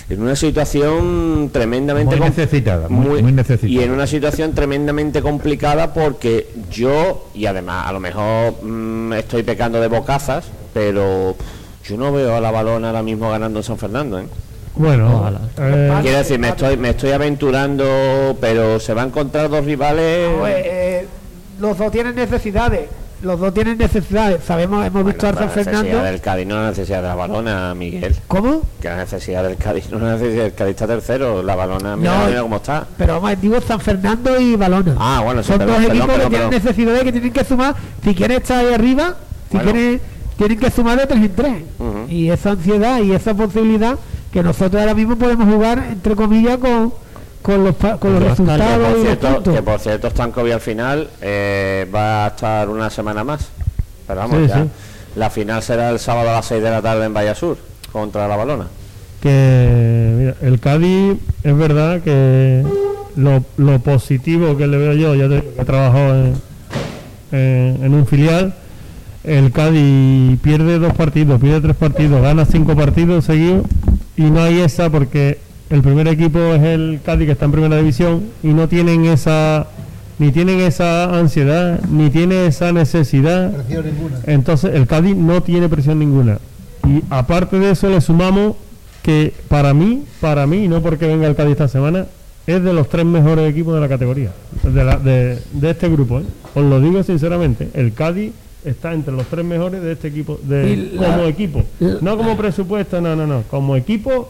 en una situación tremendamente muy necesitada, muy, necesitada. Y en una situación tremendamente complicada porque yo, y además a lo mejor mm, estoy pecando de bocazas, pero yo no veo a la balona ahora mismo ganando en San Fernando. ¿eh? Bueno, eh, quiero decir, me estoy, me estoy aventurando, pero se va a encontrar dos rivales. Eh, los dos tienen necesidades los dos tienen necesidades. Sabemos, hemos visto a San Fernando. La necesidad del Cádiz no la necesidad de la balona, Miguel. ¿Cómo? Que la necesidad del Cádiz no la necesidad del Cádiz está tercero. La balona, mira, mira cómo está. Pero vamos, digo San Fernando y balona. Ah, bueno, Son dos equipos que tienen necesidades que tienen que sumar. Si quieren estar ahí arriba, si quieren, tienen que sumar de tres en tres. Y esa ansiedad y esa posibilidad que nosotros ahora mismo podemos jugar, entre comillas, con con los, con los resultados que por, cierto, que por cierto Stankovic al final eh, va a estar una semana más. Pero vamos ya. la final será el sábado a las 6 de la tarde en Vallasur contra la Balona. Que mira, el Cádiz es verdad que lo, lo, positivo que le veo yo ya he trabajado en, en, un filial el Cádiz pierde dos partidos pierde tres partidos gana cinco partidos seguidos y no hay esa porque el primer equipo es el Cádiz que está en primera división y no tienen esa ni tienen esa ansiedad ni tiene esa necesidad. Entonces el Cádiz no tiene presión ninguna. Y aparte de eso le sumamos que para mí para mí no porque venga el Cádiz esta semana es de los tres mejores equipos de la categoría de, de, este grupo ¿eh? os lo digo sinceramente el Cádiz está entre los tres mejores de este equipo de, como equipo no como presupuesto no no no como equipo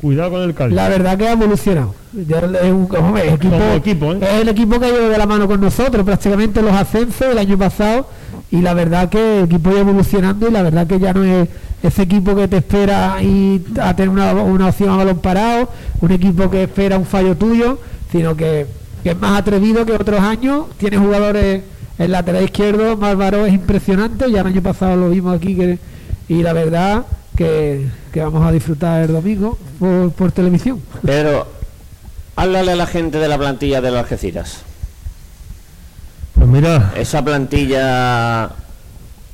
Cuidado con el Cádiz. La verdad que ha evolucionado. Es, un, equipo, ¿eh? es el equipo que ha ido de la mano con nosotros, prácticamente los ascensos el año pasado. Y la verdad que el equipo ha evolucionando y la verdad que ya no es ese equipo que te espera y a tener una, opción a balón parado, un equipo que espera un fallo tuyo, sino que, es más atrevido que otros años. Tiene jugadores en lateral izquierdo, Málvaro es impresionante, ya el año pasado lo vimos aquí que, y la verdad que, vamos a disfrutar el domingo por, televisión. Pero, háblale a la gente de la plantilla de los Algeciras. Pues mira. Esa plantilla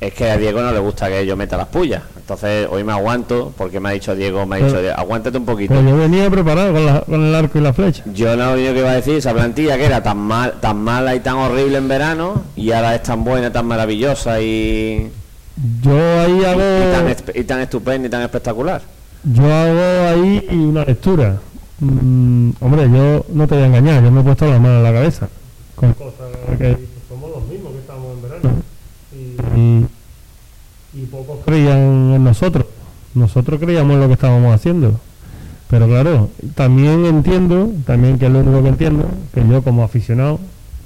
es que a Diego no le gusta que yo meta las pullas. Entonces hoy me aguanto porque me ha dicho Diego, me ha dicho, aguántate un poquito. Pues yo venía preparado con, con, el arco y la flecha. Yo no lo que iba a decir, esa plantilla que era tan mal, tan mala y tan horrible en verano y ahora es tan buena, tan maravillosa y yo ahí hago. Y tan, estupendo y tan espectacular. Yo hago ahí una lectura. Mm, hombre, yo no te voy a engañar, yo me he puesto la mano en la cabeza. Con cosas que somos los mismos que estamos en verano. Y, y, pocos creían en nosotros. Nosotros creíamos en lo que estábamos haciendo. Pero claro, también entiendo, también que es lo único que entiendo, que yo como aficionado,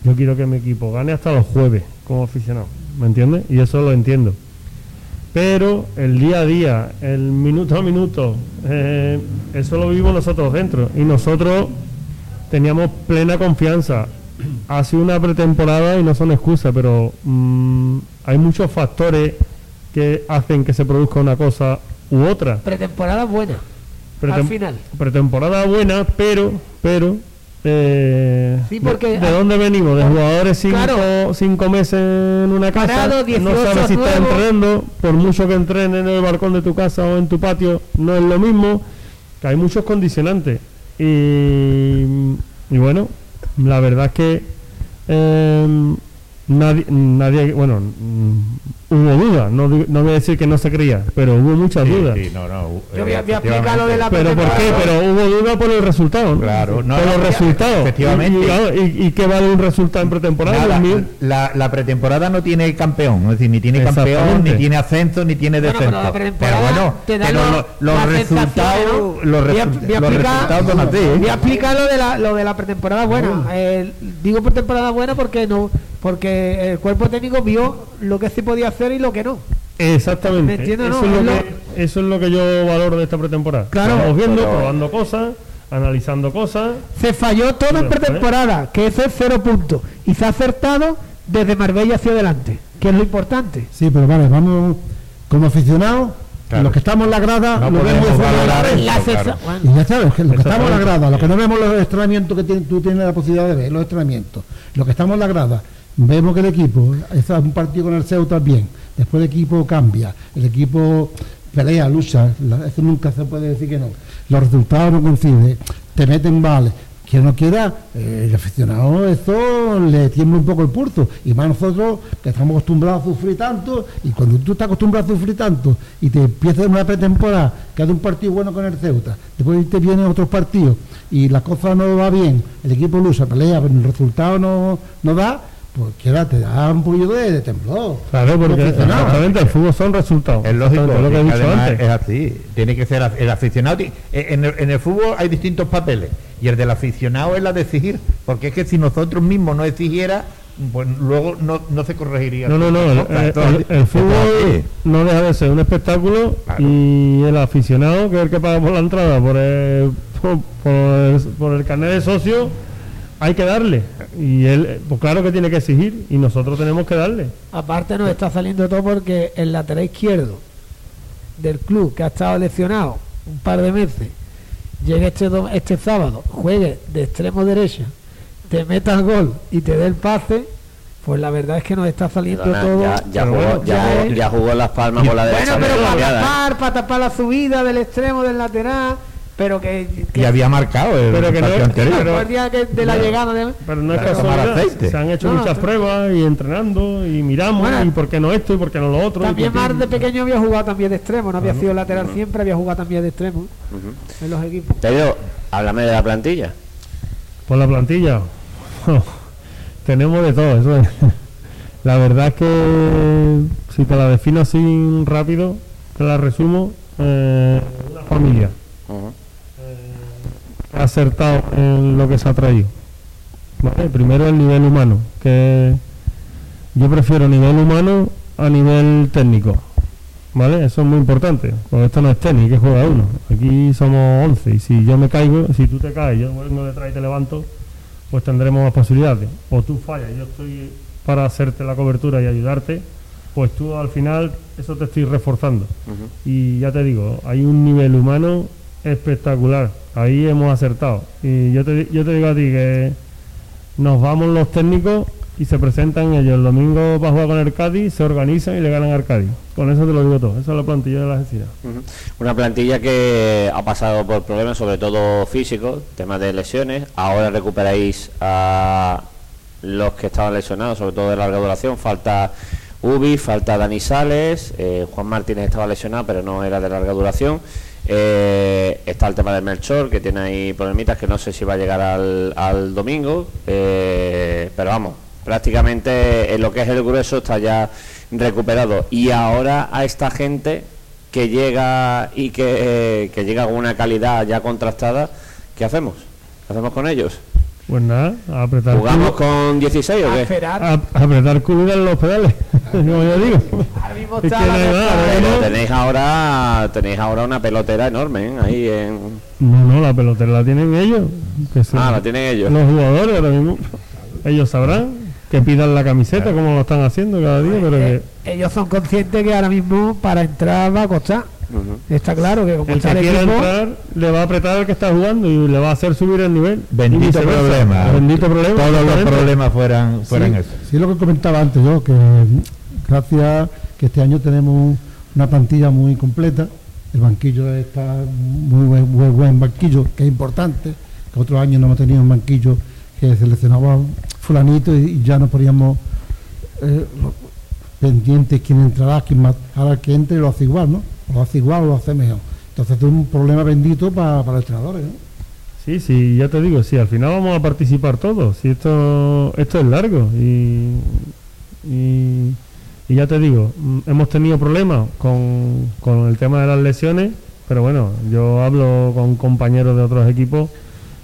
yo quiero que mi equipo gane hasta los jueves como aficionado. ¿Me entiendes? Y eso lo entiendo pero el día a día, el minuto a minuto, eh, eso lo vivimos nosotros dentro y nosotros teníamos plena confianza. Ha sido una pretemporada y no son excusas, pero mm, hay muchos factores que hacen que se produzca una cosa u otra. Pretemporada buena. al final. Pretemporada buena, pero, pero eh, porque ¿De, dónde venimos? De jugadores cinco, cinco meses en una casa. no sabes si está entrenando. Por mucho que entrenen en el balcón de tu casa o en tu patio, no es lo mismo. Que hay muchos condicionantes. Y, y bueno, la verdad es que eh, nadie, nadie bueno, hubo dudas, no, no voy a decir que no se creía, pero hubo muchas dudas. no, no, Yo voy a, explicar lo de la Pero ¿por qué? Pero hubo dudas por el resultado. Claro, no, por los resultados. Efectivamente. Y, y, qué vale un resultado en pretemporada? la, la, pretemporada no tiene campeón, es decir, ni tiene campeón, ni tiene ascenso, ni tiene descenso. pero, bueno, los, resultados, los, resultados son así. ¿eh? Voy a explicar lo de la, lo de la pretemporada buena. Eh, digo pretemporada buena porque no porque el cuerpo técnico vio lo que se podía hacer y lo que no. Exactamente. eso, es lo que, yo valoro de esta pretemporada. Claro, Estamos viendo, probando cosas, analizando cosas. Se falló todo en pretemporada, que ese es cero puntos. Y se ha acertado desde Marbella hacia adelante, que es lo importante. Sí, pero vale, vamos como aficionados. Los que estamos en la grada, lo vemos Y ya sabes, que los que estamos en la grada, los que no vemos los entrenamientos que tú tienes la posibilidad de ver, los entrenamientos, los que estamos en la grada, vemos que el equipo, está un partido con el Ceuta bien, después el equipo cambia, el equipo pelea, lucha, eso nunca se puede decir que no, los resultados no coinciden, te meten vale, quien no quiera, eh, el aficionado eso le tiembla un poco el pulso, y más nosotros que estamos acostumbrados a sufrir tanto, y cuando tú estás acostumbrado a sufrir tanto, y te empiezas una pretemporada, que hace un partido bueno con el Ceuta, después te vienen otros partidos, y la cosa no va bien, el equipo lucha, pelea, pero el resultado no, no da, pues te da un poquillo de, de temblor. Claro, porque exactamente el fútbol son resultados. Es lógico, lo que he dicho antes. es así. Tiene que ser el aficionado. Eh, en el, en el, fútbol hay distintos papeles y el del aficionado es la de exigir, porque es que si nosotros mismos no exigiera, pues luego no, no se corregiría. No, no, no. El, fútbol no deja de ser un espectáculo y el aficionado, que es el que paga por la entrada, por el, por, por por el carnet de socio hay que darle. Y él, pues claro que tiene que exigir y nosotros tenemos que darle. Aparte nos está saliendo todo porque el lateral izquierdo del club que ha estado lesionado un par de meses, llegue este, este sábado, juegue de extremo derecha, te meta el gol y te dé el pase, pues la verdad es que nos está saliendo todo. Ya, jugó, ya, jugó, las palmas con la derecha. Bueno, pero para tapar, para tapar la subida del extremo del lateral pero que, y había marcado el pero que no, anterior. Pero, el día de la llegada de, pero no es casualidad. se han hecho muchas pruebas y entrenando y miramos y por qué no esto y por qué no lo otro también más de pequeño había jugado también de extremo no había sido lateral siempre había jugado también de extremo en los equipos. Pero háblame de la plantilla. Por la plantilla tenemos de todo eso la verdad es que si te la defino así rápido te la resumo eh, una familia acertado en lo que se ha traído. Primero el nivel humano, que yo prefiero nivel humano a nivel técnico. ¿Vale? Eso es muy importante, porque esto no es tenis, que juega uno. Aquí somos 11 y si yo me caigo, si tú te caes, yo vengo detrás y te levanto, pues tendremos más posibilidades. O tú fallas, yo estoy para hacerte la cobertura y ayudarte, pues tú al final eso te estoy reforzando. Y ya te digo, hay un nivel humano espectacular. Ahí hemos acertado. Y yo te, yo te digo a ti que nos vamos los técnicos y se presentan ellos el domingo para jugar con el Cádiz, se organizan y le ganan al Cádiz. Con eso te lo digo todo. Esa es la plantilla de la agencia. Una plantilla que ha pasado por problemas, sobre todo físicos, temas de lesiones. Ahora recuperáis a los que estaban lesionados, sobre todo de larga duración. Falta Ubi, falta Dani Sales, eh, Juan Martínez estaba lesionado, pero no era de larga duración. Eh, está el tema del Melchor, que tiene ahí problemitas que no sé si va a llegar al, domingo, eh, pero vamos, prácticamente en lo que es el grueso está ya recuperado. Y ahora a esta gente que llega y que, eh, que llega con una calidad ya contrastada, ¿qué hacemos? ¿Qué hacemos con ellos? Pues nada, a apretar. ¿Jugamos con 16 o qué? A, apretar culo en los pedales, como yo digo. tenéis ahora tenéis ahora una pelotera enorme ¿eh? ahí en. No, no, la pelotera la tienen ellos. ah, la tienen ellos. Los jugadores ahora mismo. Ellos sabrán que pidan la camiseta como lo están haciendo cada día, pero que... Ellos son conscientes que ahora mismo para entrar va a costar. Está claro que como el que quiera entrar le va a apretar al que está jugando y le va a hacer subir el nivel. Bendito problema. Bendito problema. Todos los problemas fueran, fueran eso. Sí, lo que comentaba antes yo, que gracias que este año tenemos una plantilla muy completa. El banquillo está muy buen, buen banquillo, que es importante. Que otros años no hemos tenido un banquillo que seleccionaba fulanito y, ya no poníamos eh, pendientes quién entrará, quién más. Ahora que entre lo hace igual, ¿no? Lo hace igual o lo hace mejor. Entonces es un problema bendito para, para los entrenadores, ¿no? Sí, sí, ya te digo, sí, al final vamos a participar todos. Si esto, esto es largo y, y, ya te digo, mm, hemos tenido problemas con, con el tema de las lesiones, pero bueno, yo hablo con compañeros de otros equipos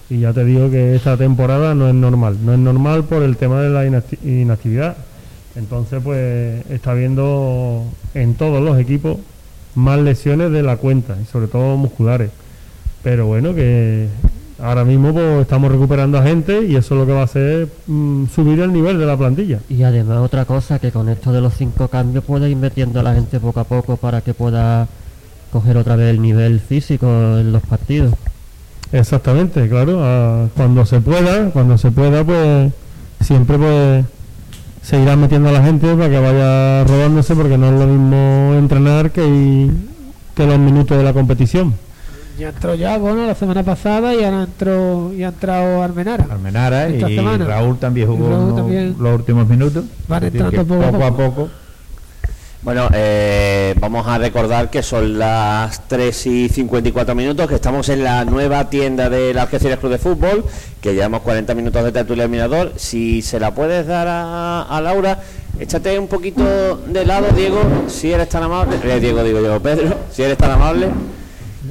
y ya te digo que esta temporada no es normal, no es normal por el tema de la inactividad. Entonces, pues está habiendo en todos los equipos más lesiones de la cuenta y sobre todo musculares. Pero bueno, que ahora mismo pues, estamos recuperando a gente y eso es lo que va a hacer mm, subir el nivel de la plantilla. Y además otra cosa, que con esto de los cinco cambios puede ir metiendo a la gente poco a poco para que pueda coger otra vez el nivel físico en los partidos. Exactamente, claro, cuando se pueda, cuando se pueda pues siempre pues se irá metiendo a la gente para que vaya robándose porque no es lo mismo entrenar que, que los minutos de la competición. Ya entró ya, bueno, la semana pasada y ahora entró, y ha entrado Armenara. Armenara y Raúl también jugó los últimos minutos. Van entrando poco, a poco. Bueno, eh, vamos a recordar que son las 3 y 54 minutos, que estamos en la nueva tienda del Algeciras Club de Fútbol, que llevamos 40 minutos de tertulia eliminador. Si se la puedes dar a, Laura, échate un poquito de lado, Diego, si eres tan amable. Eh, Diego, digo yo, Pedro, si eres tan amable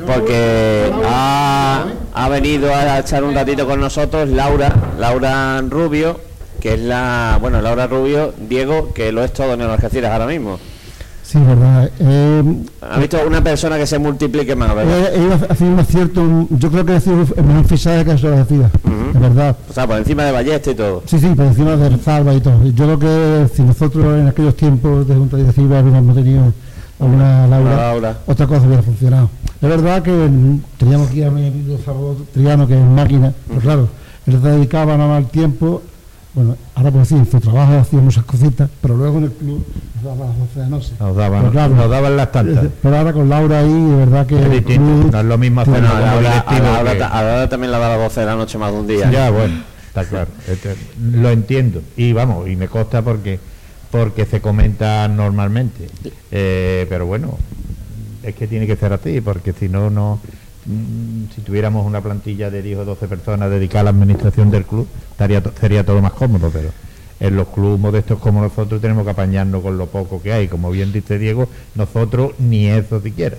porque ha, venido a echar un ratito con nosotros Laura, Laura Rubio, que es la, bueno, Laura Rubio, Diego, que lo es todo en el Algeciras ahora mismo. Sí, verdad. Eh, ha visto una persona que se multiplique más, ¿verdad? Eh, ha sido un acierto, yo creo que ha sido mejor fichaje que ha sido la uh verdad. O sea, por encima de Ballesta y todo. Sí, sí, por encima de Salva y todo. Yo creo que si nosotros en aquellos tiempos de Junta Directiva hubiéramos tenido una Laura, otra cosa hubiera funcionado. Es verdad que teníamos aquí a mi amigo Salvador Triano, que es máquina, pero claro, él se dedicaba nada más al tiempo. Bueno, ahora pues sí, en su trabajo hacía muchas cositas, pero luego en el club nos daba las 12 de noche. Nos daban, nos daban las tantas. Pero ahora con Laura ahí, de verdad que. Es no es lo mismo hacer no, a Laura, también la da las 12 de la noche más de un día. Ya, bueno, está claro. Este, lo entiendo. Y vamos, y me consta porque porque se comenta normalmente. Eh, pero bueno, es que tiene que ser así, porque si no, no si tuviéramos una plantilla de 10 o 12 personas dedicada a la administración del club, estaría, sería todo más cómodo, pero en los clubes modestos como nosotros tenemos que apañarnos con lo poco que hay. Como bien dice Diego, nosotros ni eso siquiera.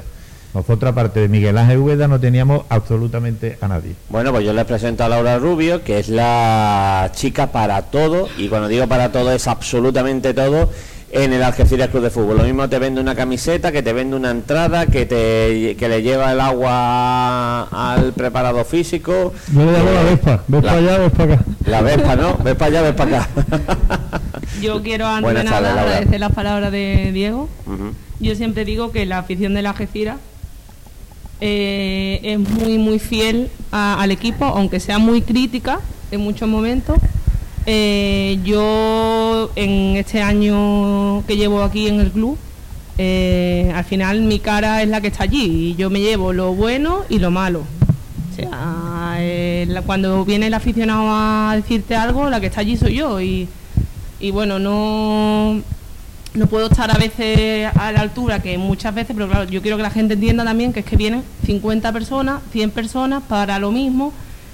Nosotros, aparte de Miguel Ángel Hueda, no teníamos absolutamente a nadie. Bueno, pues yo les presento a Laura Rubio, que es la chica para todo, y cuando digo para todo es absolutamente todo en el Algeciras Club de Fútbol. Lo mismo te vende una camiseta, que te vende una entrada, que te que le lleva el agua al preparado físico. Yo le llamo la Vespa, ves para allá, ves para acá. La Vespa, ¿no? Ves para allá, ves para acá. Yo quiero antes de nada agradecer las palabras de Diego. Yo siempre digo que la afición de la Algeciras eh, es muy, muy fiel al equipo, aunque sea muy crítica en muchos momentos. Eh, yo en este año que llevo aquí en el club, eh, al final mi cara es la que está allí y yo me llevo lo bueno y lo malo. O sea, cuando viene el aficionado a decirte algo, la que está allí soy yo y, y bueno, no no puedo estar a veces a la altura que muchas veces, pero claro, yo quiero que la gente entienda también que es que vienen 50 personas, 100 personas para lo mismo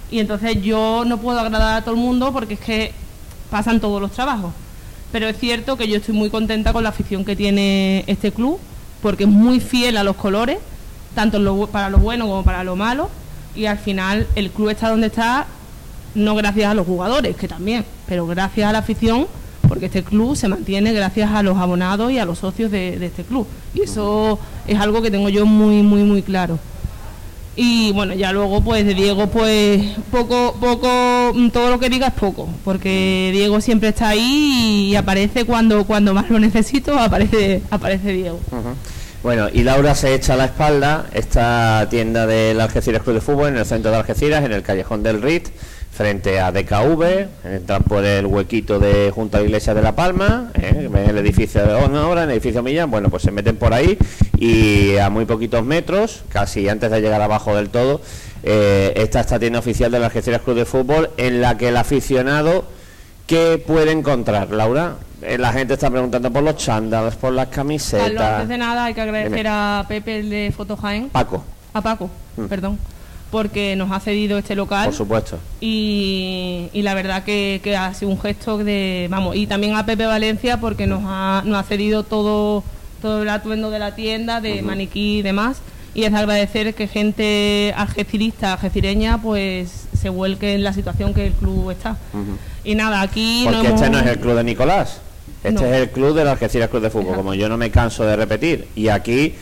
y entonces yo no puedo agradar a todo el mundo porque es que pasan todos los trabajos. Pero es cierto que yo estoy muy contenta con la afición que tiene este club porque es muy fiel a los colores, tanto para lo bueno como para lo malo y al final el club está donde está no gracias a los jugadores, que también, pero gracias a la afición porque este club se mantiene gracias a los abonados y a los socios de, este club. Y eso es algo que tengo yo muy, muy, muy claro. Y bueno, ya luego pues de Diego pues poco, poco, todo lo que diga es poco, porque Diego siempre está ahí y aparece cuando, cuando más lo necesito, aparece, aparece Diego. Bueno, y Laura se echa a la espalda esta tienda del Algeciras Club de Fútbol en el centro de Algeciras, en el callejón del RIT, frente a DKV, entran por el huequito de junto a la iglesia de La Palma, ¿eh? el edificio de ahora, en el edificio Millán, bueno, pues se meten por ahí y a muy poquitos metros, casi antes de llegar abajo del todo, eh, está esta tienda oficial de la Algeciras Club de Fútbol en la que el aficionado ¿Qué puede encontrar, Laura? Eh, la gente está preguntando por los chándales, por las camisetas. antes de nada hay que agradecer a Pepe el de Foto Jaén. Paco. A Paco, mm. perdón. Porque nos ha cedido este local. Por supuesto. Y, la verdad que, ha sido un gesto de. Vamos, y también a Pepe Valencia porque nos ha, nos ha cedido todo, todo el atuendo de la tienda, de maniquí y demás. Y es agradecer que gente algecirista, algecireña, pues se vuelque en la situación que el club está. Y nada, aquí. Porque este no es el club de Nicolás. Este es el club de la Algeciras Club de Fútbol, como yo no me canso de repetir. Y aquí,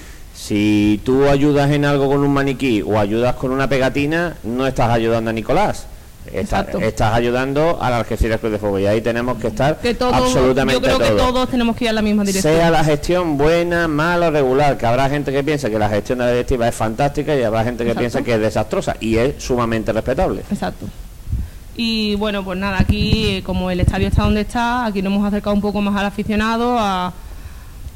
si tú ayudas en algo con un maniquí o ayudas con una pegatina, no estás ayudando a Nicolás. Estás, estás ayudando a la Algeciras Club de Fútbol y ahí tenemos que estar absolutamente yo creo que todos. tenemos que ir a la misma dirección. Sea la gestión buena, mala o regular que habrá gente que piensa que la gestión de la directiva es fantástica y habrá gente que piensa que es desastrosa y es sumamente respetable. Exacto. Y bueno, pues nada, aquí eh, como el estadio está donde está, aquí nos hemos acercado un poco más al aficionado, a,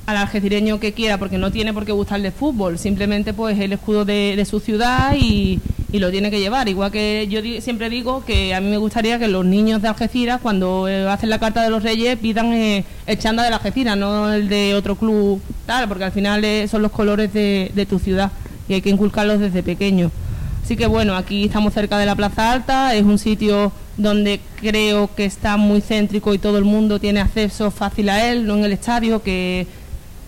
al algecireño que quiera, porque no tiene por qué gustarle fútbol, simplemente pues el escudo de, su ciudad y, lo tiene que llevar. Igual que yo siempre digo que a mí me gustaría que los niños de Algeciras, cuando eh, hacen la carta de los reyes, pidan eh, el chanda de Algeciras, no el de otro club, tal, porque al final son los colores de, de tu ciudad y hay que inculcarlos desde pequeño. Así que bueno, aquí estamos cerca de la Plaza Alta, es un sitio donde creo que está muy céntrico y todo el mundo tiene acceso fácil a él, no en el estadio, que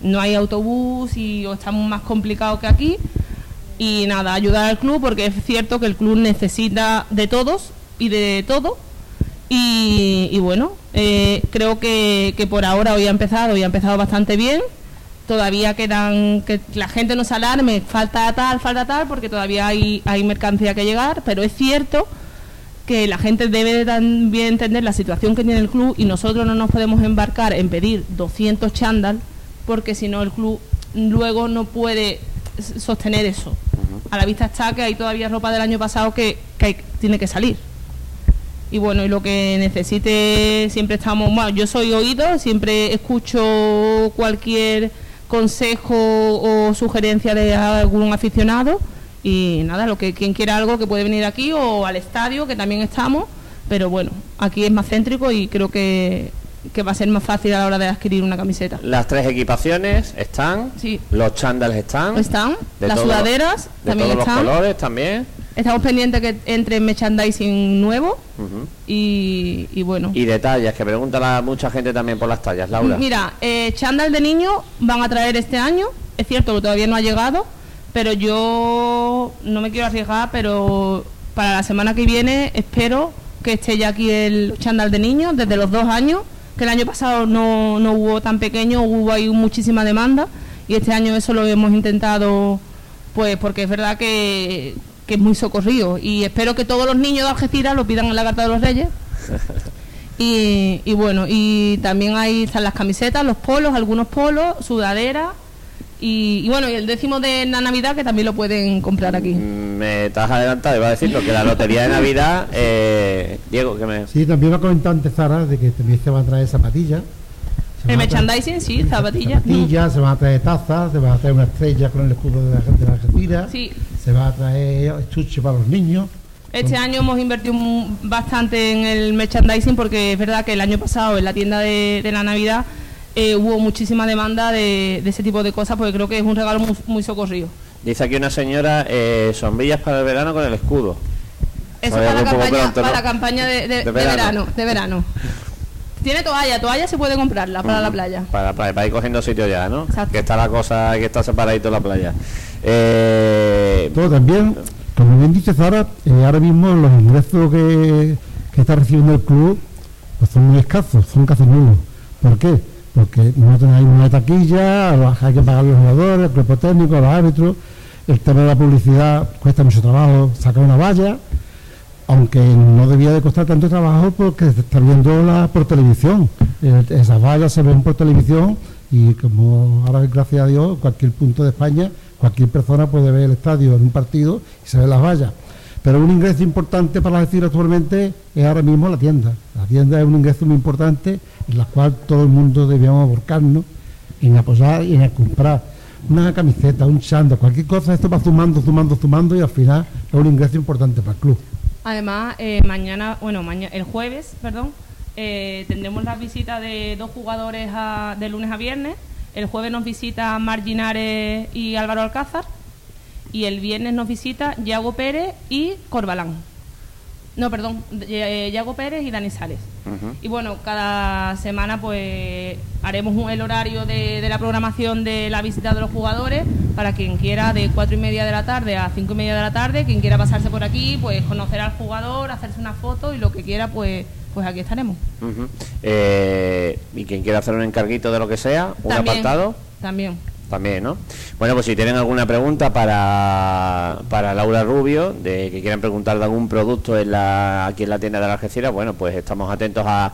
no hay autobús y está más complicado que aquí. Y nada, ayudar al club porque es cierto que el club necesita de todos y de todo. Y, bueno, eh, creo que, que por ahora hoy ha empezado y ha empezado bastante bien todavía quedan, que la gente no se alarme, falta tal, falta tal, porque todavía hay, hay mercancía que llegar, pero es cierto que la gente debe también entender la situación que tiene el club y nosotros no nos podemos embarcar en pedir 200 chándal, porque si no el club luego no puede sostener eso. A la vista está que hay todavía ropa del año pasado que, que tiene que salir. Y bueno, y lo que necesite, siempre estamos, bueno, yo soy oído, siempre escucho cualquier consejo o sugerencia de algún aficionado y nada, lo que quien quiera algo que puede venir aquí o al estadio que también estamos, pero bueno, aquí es más céntrico y creo que, que va a ser más fácil a la hora de adquirir una camiseta. Las tres equipaciones están, sí. los chándales están, están, las sudaderas también están. los colores también. Estamos pendientes que entre merchandising nuevo y, bueno. Y detalles, que pregunta mucha gente también por las tallas, Laura. Mira, eh, chándal de niño van a traer este año. Es cierto que todavía no ha llegado, pero yo no me quiero arriesgar, pero para la semana que viene espero que esté ya aquí el chándal de niños desde los dos años, que el año pasado no, no hubo tan pequeño, hubo ahí muchísima demanda y este año eso lo hemos intentado, pues porque es verdad que que es muy socorrido. Y espero que todos los niños de Algeciras lo pidan en la Carta de los Reyes. Y, bueno, y también ahí están las camisetas, los polos, algunos polos, sudaderas. Y, bueno, y el décimo de la Navidad que también lo pueden comprar aquí. Me estás adelantado, iba a decirlo, que la lotería de Navidad, eh, Diego, que me... Sí, también va a comentar antes Zara de que también se van a traer zapatillas. El merchandising, sí, zapatillas. Zapatillas, se van a traer tazas, se van a traer una estrella con el escudo de la, de la Algeciras. Sí se va a traer estuche para los niños. Este año hemos invertido bastante en el merchandising porque es verdad que el año pasado en la tienda de, la Navidad eh, hubo muchísima demanda de, ese tipo de cosas porque creo que es un regalo muy, socorrido. Dice aquí una señora, eh, sombrillas para el verano con el escudo. Eso es para, la campaña, de, verano. de verano. Tiene toalla, toalla se puede comprarla para la playa. Para, para, ir cogiendo sitio ya, ¿no? Que está la cosa, que está separadito la playa. Eh, Todo también, como bien dice Zara, eh, ahora mismo los ingresos que, está recibiendo el club pues son muy escasos, son casi nulos. ¿Por qué? Porque no tenéis una taquilla, hay que pagar a los jugadores, el cuerpo técnico, los árbitros, el tema de la publicidad cuesta mucho trabajo sacar una valla, aunque no debía de costar tanto trabajo porque se está viendo la, por televisión. esas vallas se ven por televisión y como ahora gracias a Dios cualquier punto de España Cualquier persona puede ver el estadio en un partido y se ve las vallas. Pero un ingreso importante para decir actualmente es ahora mismo la tienda. La tienda es un ingreso muy importante en la cual todo el mundo debemos aborcarnos en apoyar y en comprar una camiseta, un chando, cualquier cosa. Esto va sumando, sumando, sumando y al final es un ingreso importante para el club. Además, eh, mañana, bueno, mañana, el jueves, perdón, eh, tendremos la visita de dos jugadores de lunes a viernes. El jueves nos visita Marginares y Álvaro Alcázar. Y el viernes nos visita Yago Pérez y Corbalán. No, perdón, eh, Yago Pérez y Dani Sales. Y bueno, cada semana pues haremos el horario de, la programación de la visita de los jugadores para quien quiera de cuatro y media de la tarde a cinco y media de la tarde, quien quiera pasarse por aquí, pues conocer al jugador, hacerse una foto y lo que quiera, pues pues aquí estaremos. Eh, y quien quiera hacer un encarguito de lo que sea, un apartado. También. También, ¿no? Bueno, pues si tienen alguna pregunta para, para Laura Rubio, de que quieran preguntar de algún producto en la, aquí en la tienda de la Algeciras, bueno, pues estamos atentos a,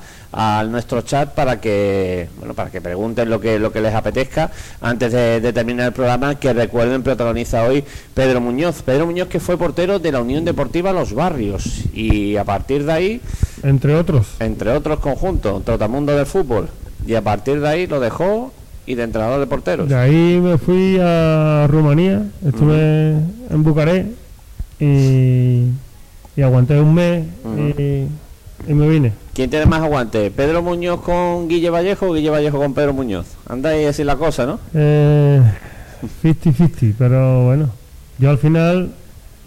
nuestro chat para que bueno para que pregunten lo que lo que les apetezca. Antes de, terminar el programa que recuerden protagoniza hoy Pedro Muñoz. Pedro Muñoz que fue portero de la Unión Deportiva Los Barrios. Y a partir de ahí entre otros. entre otros conjuntos Trotamundo del fútbol. Y a partir de ahí lo dejó y de entrenador de porteros. De ahí me fui a Rumanía, estuve en Bucarest y, aguanté un mes y, me vine. ¿Quién tiene más aguante? ¿Pedro Muñoz con Guille Vallejo o Guille Vallejo con Pedro Muñoz? Anda ahí así la cosa, ¿no? Eh, 50-50, pero bueno, yo al final,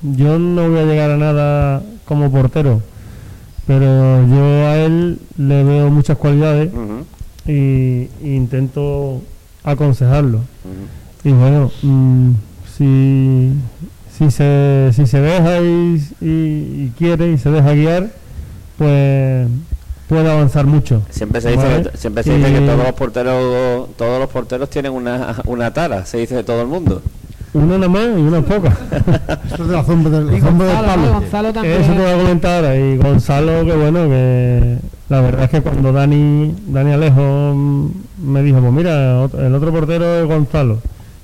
yo no voy a llegar a nada como portero, pero yo a él le veo muchas cualidades y, intento aconsejarlo. Y bueno, mm, si, si, se, si se deja y, quiere y se deja guiar, pues puede avanzar mucho. Siempre se dice, que, siempre se dice que todos los porteros todos los porteros tienen una, una tara, se dice de todo el mundo. Una nada más y una poca. Eso es de la sombra del, la Gonzalo, también. Eso te voy a comentar. Y Gonzalo, que bueno, que la verdad es que cuando Dani, Dani Alejo me dijo, pues mira, el otro portero es Gonzalo.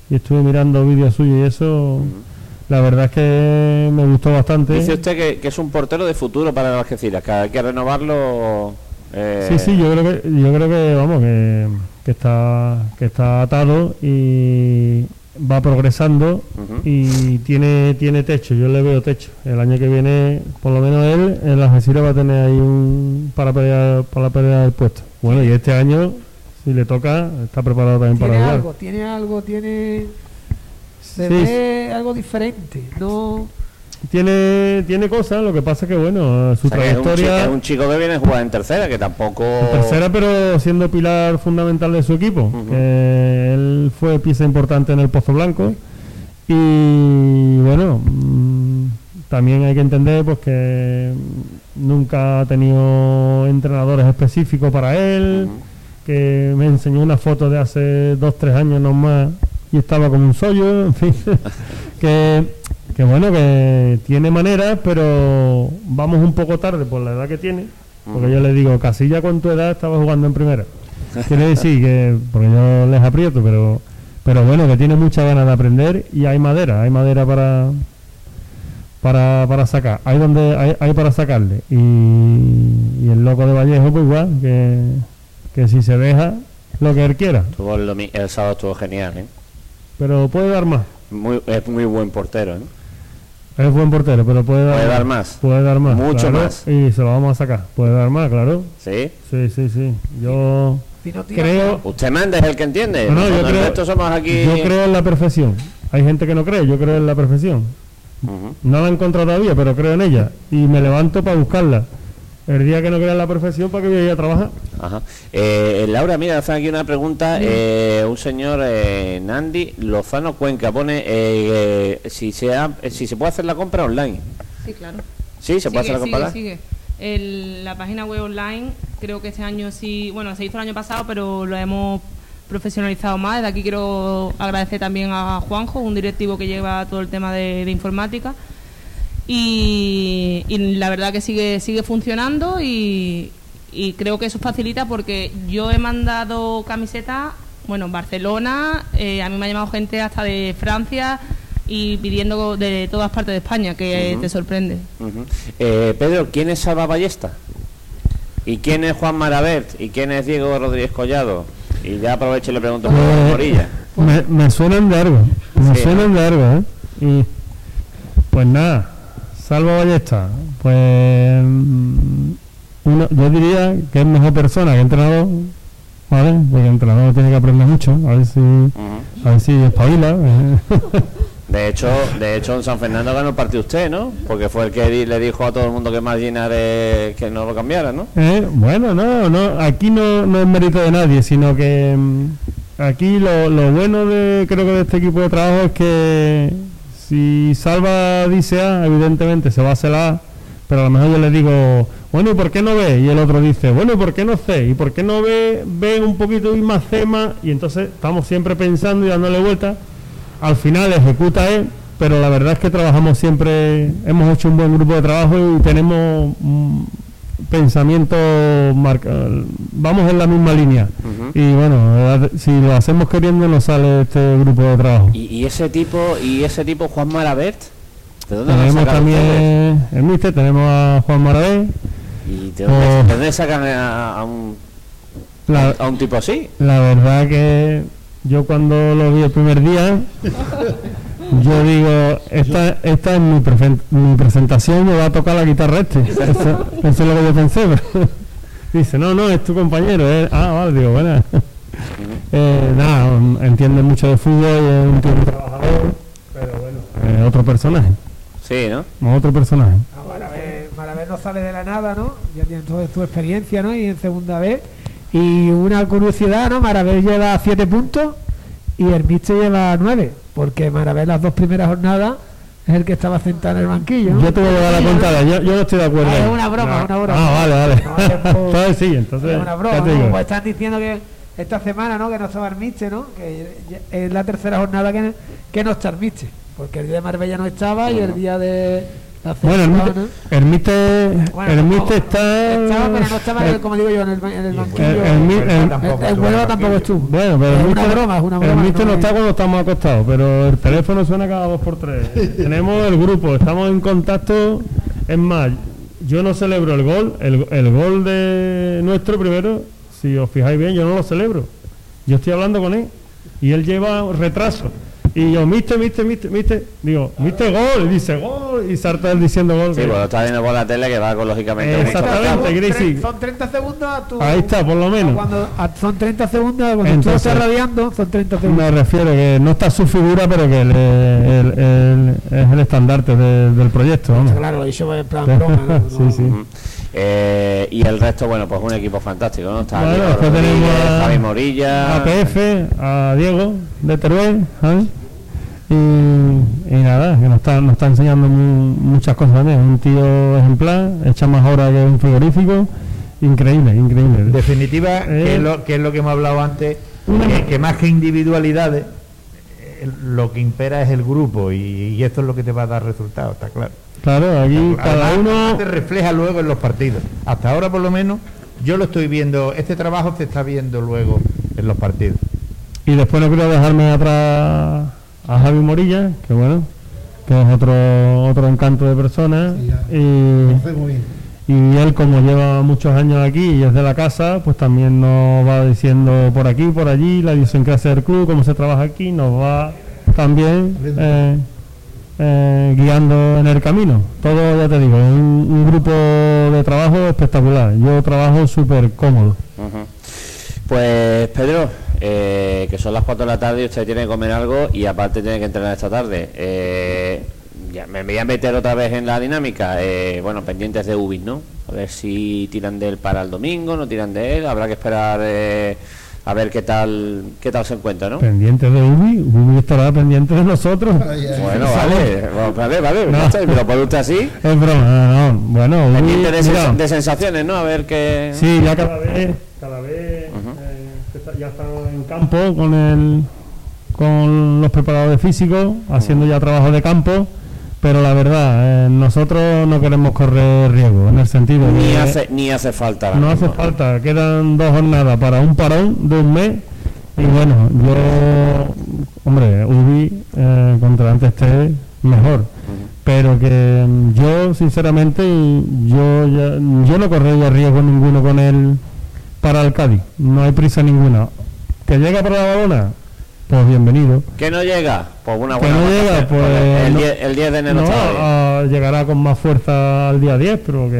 Y estuve mirando vídeos suyos y eso, la verdad es que me gustó bastante. Dice usted que, es un portero de futuro para las Algeciras, que hay que renovarlo. Eh, sí, sí, yo creo que, yo creo que vamos, que, que está, que está atado y va progresando y tiene tiene techo, yo le veo techo. El año que viene, por lo menos él, en la Algeciras va a tener ahí un para pelear para pelear del puesto. Bueno, y este año, si le toca, está preparado también para jugar. Algo, tiene algo, tiene se ve algo diferente, no tiene tiene cosas, lo que pasa que bueno, su trayectoria es un, chico, que viene a jugar en tercera, que tampoco tercera, pero siendo pilar fundamental de su equipo, él fue pieza importante en el Pozo Blanco. Y bueno, mm, también hay que entender pues que nunca ha tenido entrenadores específicos para él, que me enseñó una foto de hace dos tres años nomás y estaba como un sollo, en fin, que que bueno, que tiene maneras, pero vamos un poco tarde por la edad que tiene. Porque yo le digo, Casilla con tu edad estaba jugando en primera. Quiere decir que, porque yo les aprieto, pero pero bueno, que tiene mucha ganas de aprender y hay madera, hay madera para para, para sacar, hay donde hay, hay para sacarle. Y, el loco de Vallejo, pues igual, que, que si se deja lo que él quiera. el, el sábado estuvo genial, ¿eh? Pero puede dar más. Muy, es muy buen portero, ¿eh? Es buen portero, pero puede dar, más. Puede dar más. Mucho más. Y se lo vamos a sacar. Puede dar más, claro. Sí. Sí, sí, sí. Yo creo. Usted manda, es el que entiende. No, yo creo, somos aquí... yo creo en la perfección. Hay gente que no cree, yo creo en la perfección. No la he encontrado todavía, pero creo en ella. Y me levanto para buscarla. El día que no crea la perfección, ¿para que voy a ir a trabajar? Ajá. Eh, Laura, mira, hace aquí una pregunta. Eh, un señor, eh, Nandi Lozano Cuenca, pone si, se si se puede hacer la compra online. Sí, claro. ¿Sí? ¿Se puede hacer la compra sigue, sigue. la página web online, creo que este año sí, bueno, se hizo el año pasado, pero lo hemos profesionalizado más. Desde aquí quiero agradecer también a Juanjo, un directivo que lleva todo el tema de informática y, la verdad que sigue, sigue funcionando y, creo que eso facilita porque yo he mandado camisetas, bueno, Barcelona, eh, a mí me ha llamado gente hasta de Francia y pidiendo de todas partes de España, que te sorprende. Eh, Pedro, ¿quién es Salva Ballesta? ¿Y quién es Juan Marabert? ¿Y quién es Diego Rodríguez Collado? Y ya aprovecho y le pregunto por la orilla. Me, me suenan de algo, me suenan de algo, ¿eh? Y pues nada, Salvo Ballesta, pues mm, yo diría que es mejor persona que entrenador, ¿vale? Porque el entrenador tiene que aprender mucho, a ver si, a ver si espabila. De hecho, de hecho en San Fernando ganó el partido usted, ¿no? Porque fue el que le dijo a todo el mundo que más de que no lo cambiara, ¿no? Eh, bueno, no, no, aquí no, no es mérito de nadie, sino que mm, aquí lo, lo bueno de creo que de este equipo de trabajo es que si Salva dice A, evidentemente se va a hacer A, pero a lo mejor yo le digo, bueno, ¿y por qué no ve? Y el otro dice, bueno, ¿y por qué no C? ¿Y por qué no ve, ve un poquito más C más? Y entonces estamos siempre pensando y dándole vueltas al final ejecuta él, pero la verdad es que trabajamos siempre, hemos hecho un buen grupo de trabajo y tenemos pensamiento marcado, vamos en la misma línea. Y bueno, si lo hacemos queriendo nos sale este grupo de trabajo. ¿Y, ese tipo, y ese tipo Juan Marabert? ¿De dónde tenemos también el mister, tenemos a Juan Marabert. ¿Y de dónde, sacan a, un, a un tipo así? La verdad que yo cuando lo vi el primer día, yo digo, esta, esta es mi, mi presentación, me va a tocar la guitarra este. Eso, es lo que yo pensé. dice, no, no, es tu compañero. ah, vale, digo, bueno. Eh, nada, entiende mucho de fútbol, es un tipo trabajador, pero bueno, otro personaje. Sí, ¿no? Otro personaje. Ah, no sale de la nada, ¿no? Ya tiene toda su experiencia, ¿no? Y en segunda vez y una curiosidad, ¿no? Marabel lleva 7 puntos y el lleva 9, porque Marabel las dos primeras jornadas es el que estaba sentado en el banquillo. Yo te voy a dar la contada, yo, yo no estoy de acuerdo. es una broma, una broma. Ah, vale, vale. entonces sí, entonces. Es una broma, ¿no? pues están diciendo que esta semana, ¿no? Que no estaba Armiche, ¿no? Que es la tercera jornada que, que no está Armiche, porque el día de Marbella no estaba y el día de bueno, Hermite, Hermite, está. Estaba, pero no estaba, como digo yo, en el, en el banquillo. El, tampoco, el, tampoco estuvo. Bueno, pero es una broma, es una broma. Hermite no, está cuando estamos acostados, pero el teléfono suena cada dos por tres. Tenemos el grupo, estamos en contacto. Es más, yo no celebro el gol, el, el gol de nuestro primero, si os fijáis bien, yo no lo celebro. Yo estoy hablando con él y él lleva retraso. Y yo, mister, mister, mister, mister, digo, mister gol, y dice gol, y salta él diciendo gol. Sí, bueno, está viendo por la tele que va lógicamente. Exactamente, Grisi. Son 30 segundos a tu. Ahí está, por lo menos. Cuando son 30 segundos, cuando tú estás radiando, son 30 segundos. Me refiero que no está su figura, pero que es el estandarte del proyecto. Vamos. Claro, eso va en plan broma. sí, sí. Eh, y el resto, bueno, pues un equipo fantástico, ¿no? Está bueno, después tenemos a Javi Morilla, a PF, a Diego de Teruel, ¿sabes? Y, nada, que nos está, nos está enseñando muchas cosas también. Un tío ejemplar, echa más horas que un frigorífico. Increíble, increíble. En definitiva, que, es eh, lo, que es lo que hemos hablado antes, que, más que individualidades, eh, lo que impera es el grupo y, esto es lo que te va a dar resultados, está claro. Claro, aquí cada uno te refleja luego en los partidos. Hasta ahora por lo menos yo lo estoy viendo, este trabajo se está viendo luego en los partidos. Y después no quiero dejarme atrás a Javi Morilla, que bueno, que es otro otro encanto de persona. y, y él, como lleva muchos años aquí y es de la casa, pues también nos va diciendo por aquí, por allí, la idiosincrasia del club, cómo se trabaja aquí, nos va también eh, eh, guiando en el camino. Todo, ya te digo, un, un grupo de trabajo espectacular. Yo trabajo súper cómodo. Pues Pedro, eh, que son las 4 de la tarde y usted tiene que comer algo y aparte tiene que entrenar esta tarde. Eh, ya me voy a meter otra vez en la dinámica. Eh, bueno, pendientes de Ubis, ¿no? A ver si tiran de él para el domingo, no tiran de él. Habrá que esperar a ver qué tal qué tal se encuentra, ¿no? Pendiente de Ubi, Ubi estará pendiente de nosotros. Bueno, vale, vale, vale, no. pero por usted así. Es broma, no, bueno, pendiente de, sensaciones, ¿no? A ver qué. Sí, ya cada vez, en campo con el con los preparadores físicos, haciendo ya trabajo de campo, pero la verdad, eh, nosotros no queremos correr riesgo, en el sentido ni de... Hace, ni hace falta. No hace falta, quedan dos jornadas para un parón de un mes, y bueno, yo, hombre, Ubi eh, contra antes esté mejor, pero que yo, sinceramente, yo, yo no correría riesgo ninguno con él para el Cádiz. No hay prisa ninguna. ¿Que llega para la balona? Pues bienvenido. ¿Que no llega? Pues una buena no llega? Pues el, 10, de enero no, llegará con más fuerza al día 10, pero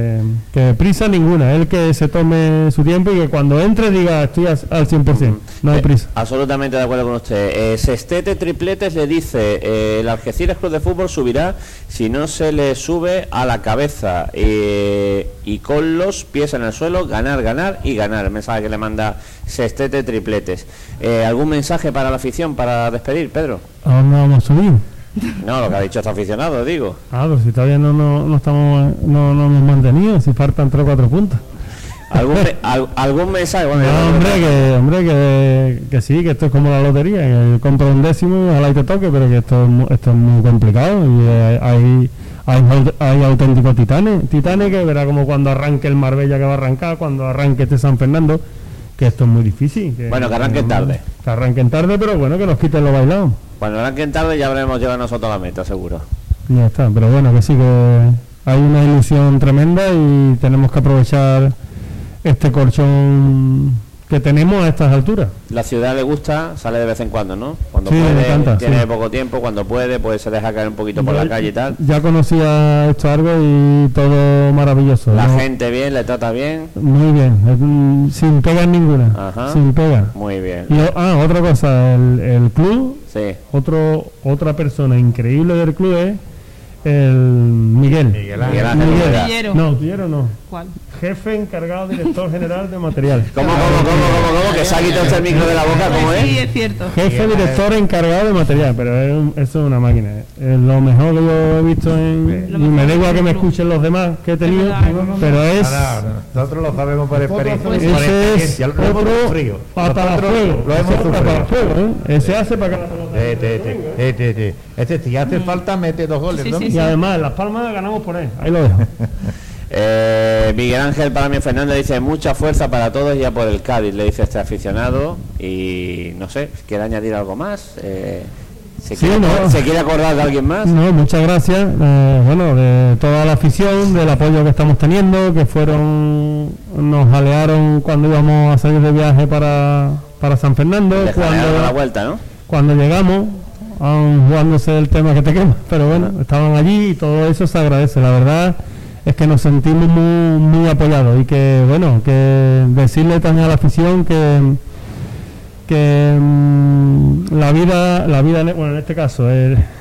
que, prisa ninguna. Él que se tome su tiempo y que cuando entre diga estoy al 100%. No hay eh, prisa. absolutamente de acuerdo con usted. Eh, Sestete Tripletes le dice, eh, el Algeciras Club de Fútbol subirá si no se le sube a la cabeza eh, y con los pies en el suelo, ganar, ganar y ganar. El mensaje que le manda Sestete Tripletes. ¿Algún mensaje para la afición para despedir, Pedro? ¿A dónde vamos a subir? No, lo que ha dicho este aficionado, digo. Ah, pero si todavía no, no, estamos, no, no hemos mantenido, si faltan 3 o 4 puntos. ¿Algún, ¿Algún mensaje? Bueno, hombre, que, hombre que, que, sí, que esto es como la lotería, que compro un décimo, ojalá y te toque, pero que esto, esto es muy complicado y hay, hay, hay auténticos titanes, titanes que verá como cuando arranque el Marbella que va a arrancar, cuando arranque este San Fernando, que esto es muy difícil. bueno, que arranquen tarde. Que arranquen tarde, pero bueno, que nos quiten lo bailado. Cuando arranquen tarde ya habremos llegado nosotros a la meta, seguro. Ya está, pero bueno, que sí, que hay una ilusión tremenda y tenemos que aprovechar este colchón que tenemos a estas alturas. La ciudad le gusta, sale de vez en cuando, ¿no? Cuando puede, tiene poco tiempo, cuando puede, pues se deja caer un poquito por la calle y tal. Ya conocía esto algo y todo maravilloso. La gente bien, le trata bien. Muy bien, sin pega ninguna. Sin pega. Muy bien. ah, otra cosa, el, el club, sí. otro, otra persona increíble del club es el Miguel. Miguel Miguel. No, Tillero no. ¿Cuál? Jefe encargado, director general de material. ¿Cómo, cómo, cómo, cómo, Que se ha quitado el micro de la boca, ¿cómo es? Sí, es cierto. Jefe, director encargado de material, pero es, eso es una máquina. Es lo mejor que yo he visto en. Y me da igual que me escuchen los demás que he tenido, pero es. Nosotros lo sabemos por experiencia. Ese es otro frío. Para fuego. Lo hemos sufrido. Ese hace para que Este, si hace falta, mete dos goles. Y además, Las Palmas ganamos por él. Ahí lo dejo. Eh, Miguel Ángel para mí Fernández dice mucha fuerza para todos ya por el Cádiz, le dice este aficionado y no sé, ¿quiere añadir algo más? Eh, ¿se, quiere, acordar de alguien más? No, muchas gracias, eh, bueno, de toda la afición, del apoyo que estamos teniendo, que fueron, nos alearon cuando íbamos a salir de viaje para, para San Fernando, cuando, la vuelta, ¿no? cuando llegamos, aún jugándose el tema que te quema, pero bueno, estaban allí y todo eso se agradece, la verdad es que nos sentimos muy, muy apoyados y que, bueno, que decirle también a la afición que que mm, la vida, la vida, bueno, en este caso,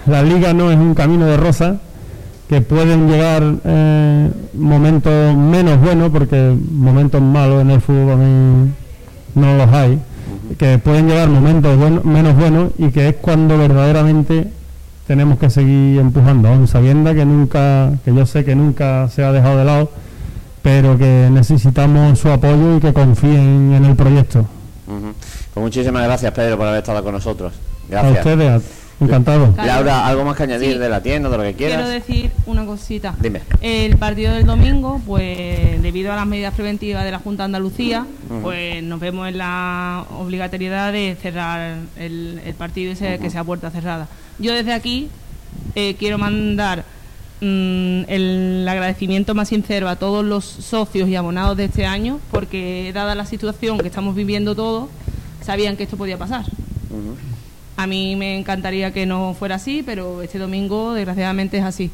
la liga no es un camino de rosa, que pueden llegar eh, momentos menos buenos, porque momentos malos en el fútbol no los hay, que pueden llegar momentos menos buenos y que es cuando verdaderamente tenemos que seguir empujando, aún sabiendo que nunca, que yo sé que nunca se ha dejado de lado, pero que necesitamos su apoyo y que confíen en el proyecto. Pues muchísimas gracias Pedro por haber estado con nosotros. Gracias. A ustedes, encantado. Laura, ¿algo más que añadir de la tienda, de lo que quieras? Quiero decir una cosita. Dime. El partido del domingo, pues debido a las medidas preventivas de la Junta de Andalucía, pues nos vemos en la obligatoriedad de cerrar el, partido y que sea puerta cerrada. Yo desde aquí eh, quiero mandar mm, el agradecimiento más sincero a todos los socios y abonados de este año, porque dada la situación que estamos viviendo todos, sabían que esto podía pasar. A mí me encantaría que no fuera así, pero este domingo desgraciadamente es así.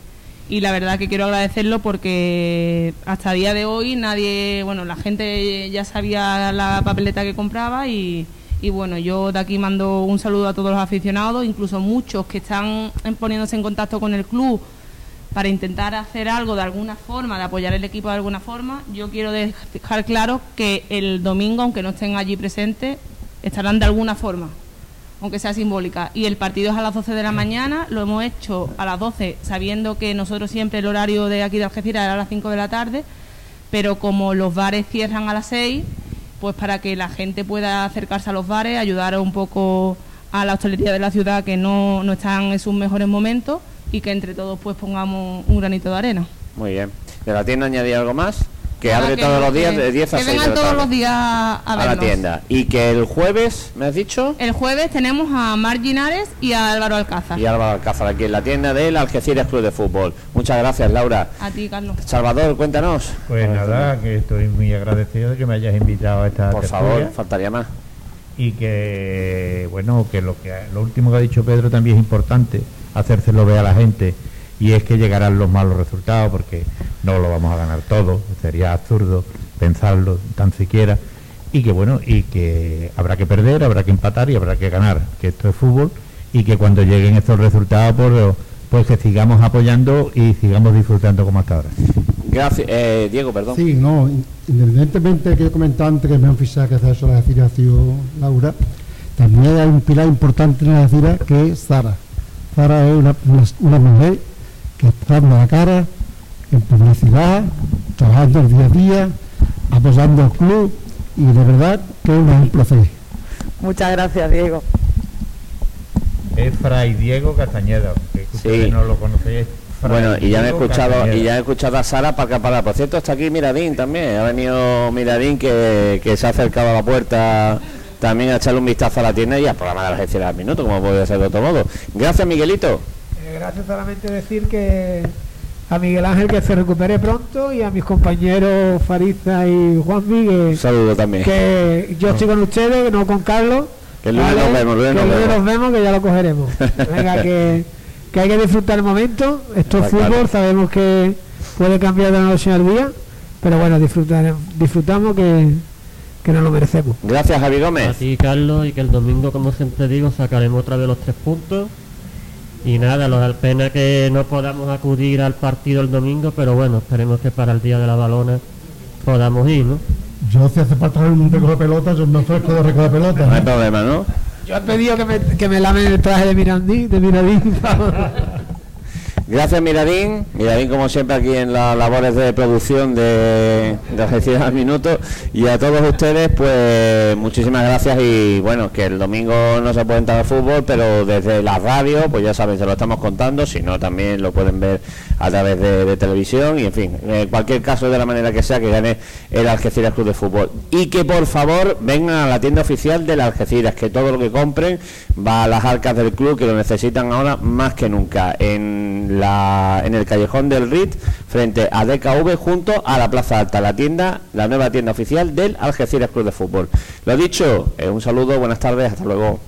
Y la verdad que quiero agradecerlo porque hasta día de hoy nadie, bueno, la gente ya sabía la papeleta que compraba y, y bueno, yo de aquí mando un saludo a todos los aficionados, incluso muchos que están poniéndose en contacto con el club para intentar hacer algo de alguna forma, de apoyar el equipo de alguna forma. Yo quiero dejar claro que el domingo, aunque no estén allí presentes, estarán de alguna forma, aunque sea simbólica. Y el partido es a las 12 de la mañana, lo hemos hecho a las 12, sabiendo que nosotros siempre el horario de aquí de Algeciras era a las 5 de la tarde, pero como los bares cierran a las 6 pues para que la gente pueda acercarse a los bares, ayudar un poco a la hostelería de la ciudad que no, no están en sus mejores momentos y que entre todos pues pongamos un granito de arena. Muy bien. ¿De la tienda añadir algo más? Que abre todos los días de 10 a 6 que vengan todos los días a, a la tienda. Y que el jueves, ¿me has dicho? El jueves tenemos a Marginares y a Álvaro Alcázar. Y Álvaro Alcázar, aquí en la tienda del Algeciras Club de Fútbol. Muchas gracias, Laura. A ti, Carlos. Salvador, cuéntanos. Pues nada, que estoy muy agradecido de que me hayas invitado a esta Por favor, faltaría más. y que bueno que lo que lo último que ha dicho Pedro también es importante hacérselo ver a la gente y es que llegarán los malos resultados porque no lo vamos a ganar todo sería absurdo pensarlo tan siquiera y que bueno y que habrá que perder habrá que empatar y habrá que ganar que esto es fútbol y que cuando lleguen estos resultados pues, pues que sigamos apoyando y sigamos disfrutando como hasta ahora Gracias, eh, Diego, perdón. Sí, no, independientemente que yo comentaba antes que me han fichado que hace eso la decir ha sido Laura, también hay un pilar importante en la decir que es Zara. Zara es una, mujer que está dando la cara en publicidad, trabajando el día a día, apoyando al club y de verdad que es un ejemplo Muchas gracias, Diego. Es Fray Diego Castañeda, que ustedes no lo conocéis bueno, y ya he escuchado y ya he escuchado a Sara para para. Por cierto, está aquí Miradín también. Ha venido Miradín que, se ha acercado a la puerta también a echarle un vistazo a la tienda y al programa de las agencia al minuto, como puede ser de otro modo. Gracias, Miguelito. Eh, gracias solamente decir que a Miguel Ángel que se recupere pronto y a mis compañeros Fariza y Juan Miguel. Saludo también. Que yo estoy con ustedes, no con Carlos. Que luego nos vemos, que nos vemos, que ya lo cogeremos. Venga, que que hay que disfrutar el momento. Esto es fútbol, sabemos que puede cambiar de la noche al día, pero bueno, disfrutar, disfrutamos que, que nos lo merecemos. Gracias, Javi Gómez. A ti, Carlos, y que el domingo, como siempre digo, sacaremos otra vez los tres puntos. Y nada, lo pena que no podamos acudir al partido el domingo, pero bueno, esperemos que para el día de la balona podamos ir, ¿no? Yo si hace falta un recoge de pelota, yo me ofrezco de recoger pelota. No hay problema, ¿no? Yo he pedido que me, que me lamen el traje de Mirandí, de Miradín. Gracias Miradín, Miradín como siempre aquí en las labores de producción de, de Minuto. Y a todos ustedes pues muchísimas gracias. Y bueno que el domingo no se puede entrar al fútbol pero desde la radio pues ya saben se lo estamos contando, si no también lo pueden ver a través de, televisión y en fin, en cualquier caso de la manera que sea que gane el Algeciras Club de Fútbol y que por favor vengan a la tienda oficial del Algeciras, que todo lo que compren va a las arcas del club que lo necesitan ahora más que nunca en la en el callejón del RIT frente a DKV junto a la Plaza Alta, la tienda, la nueva tienda oficial del Algeciras Club de Fútbol. Lo dicho, eh, un saludo, buenas tardes, hasta luego.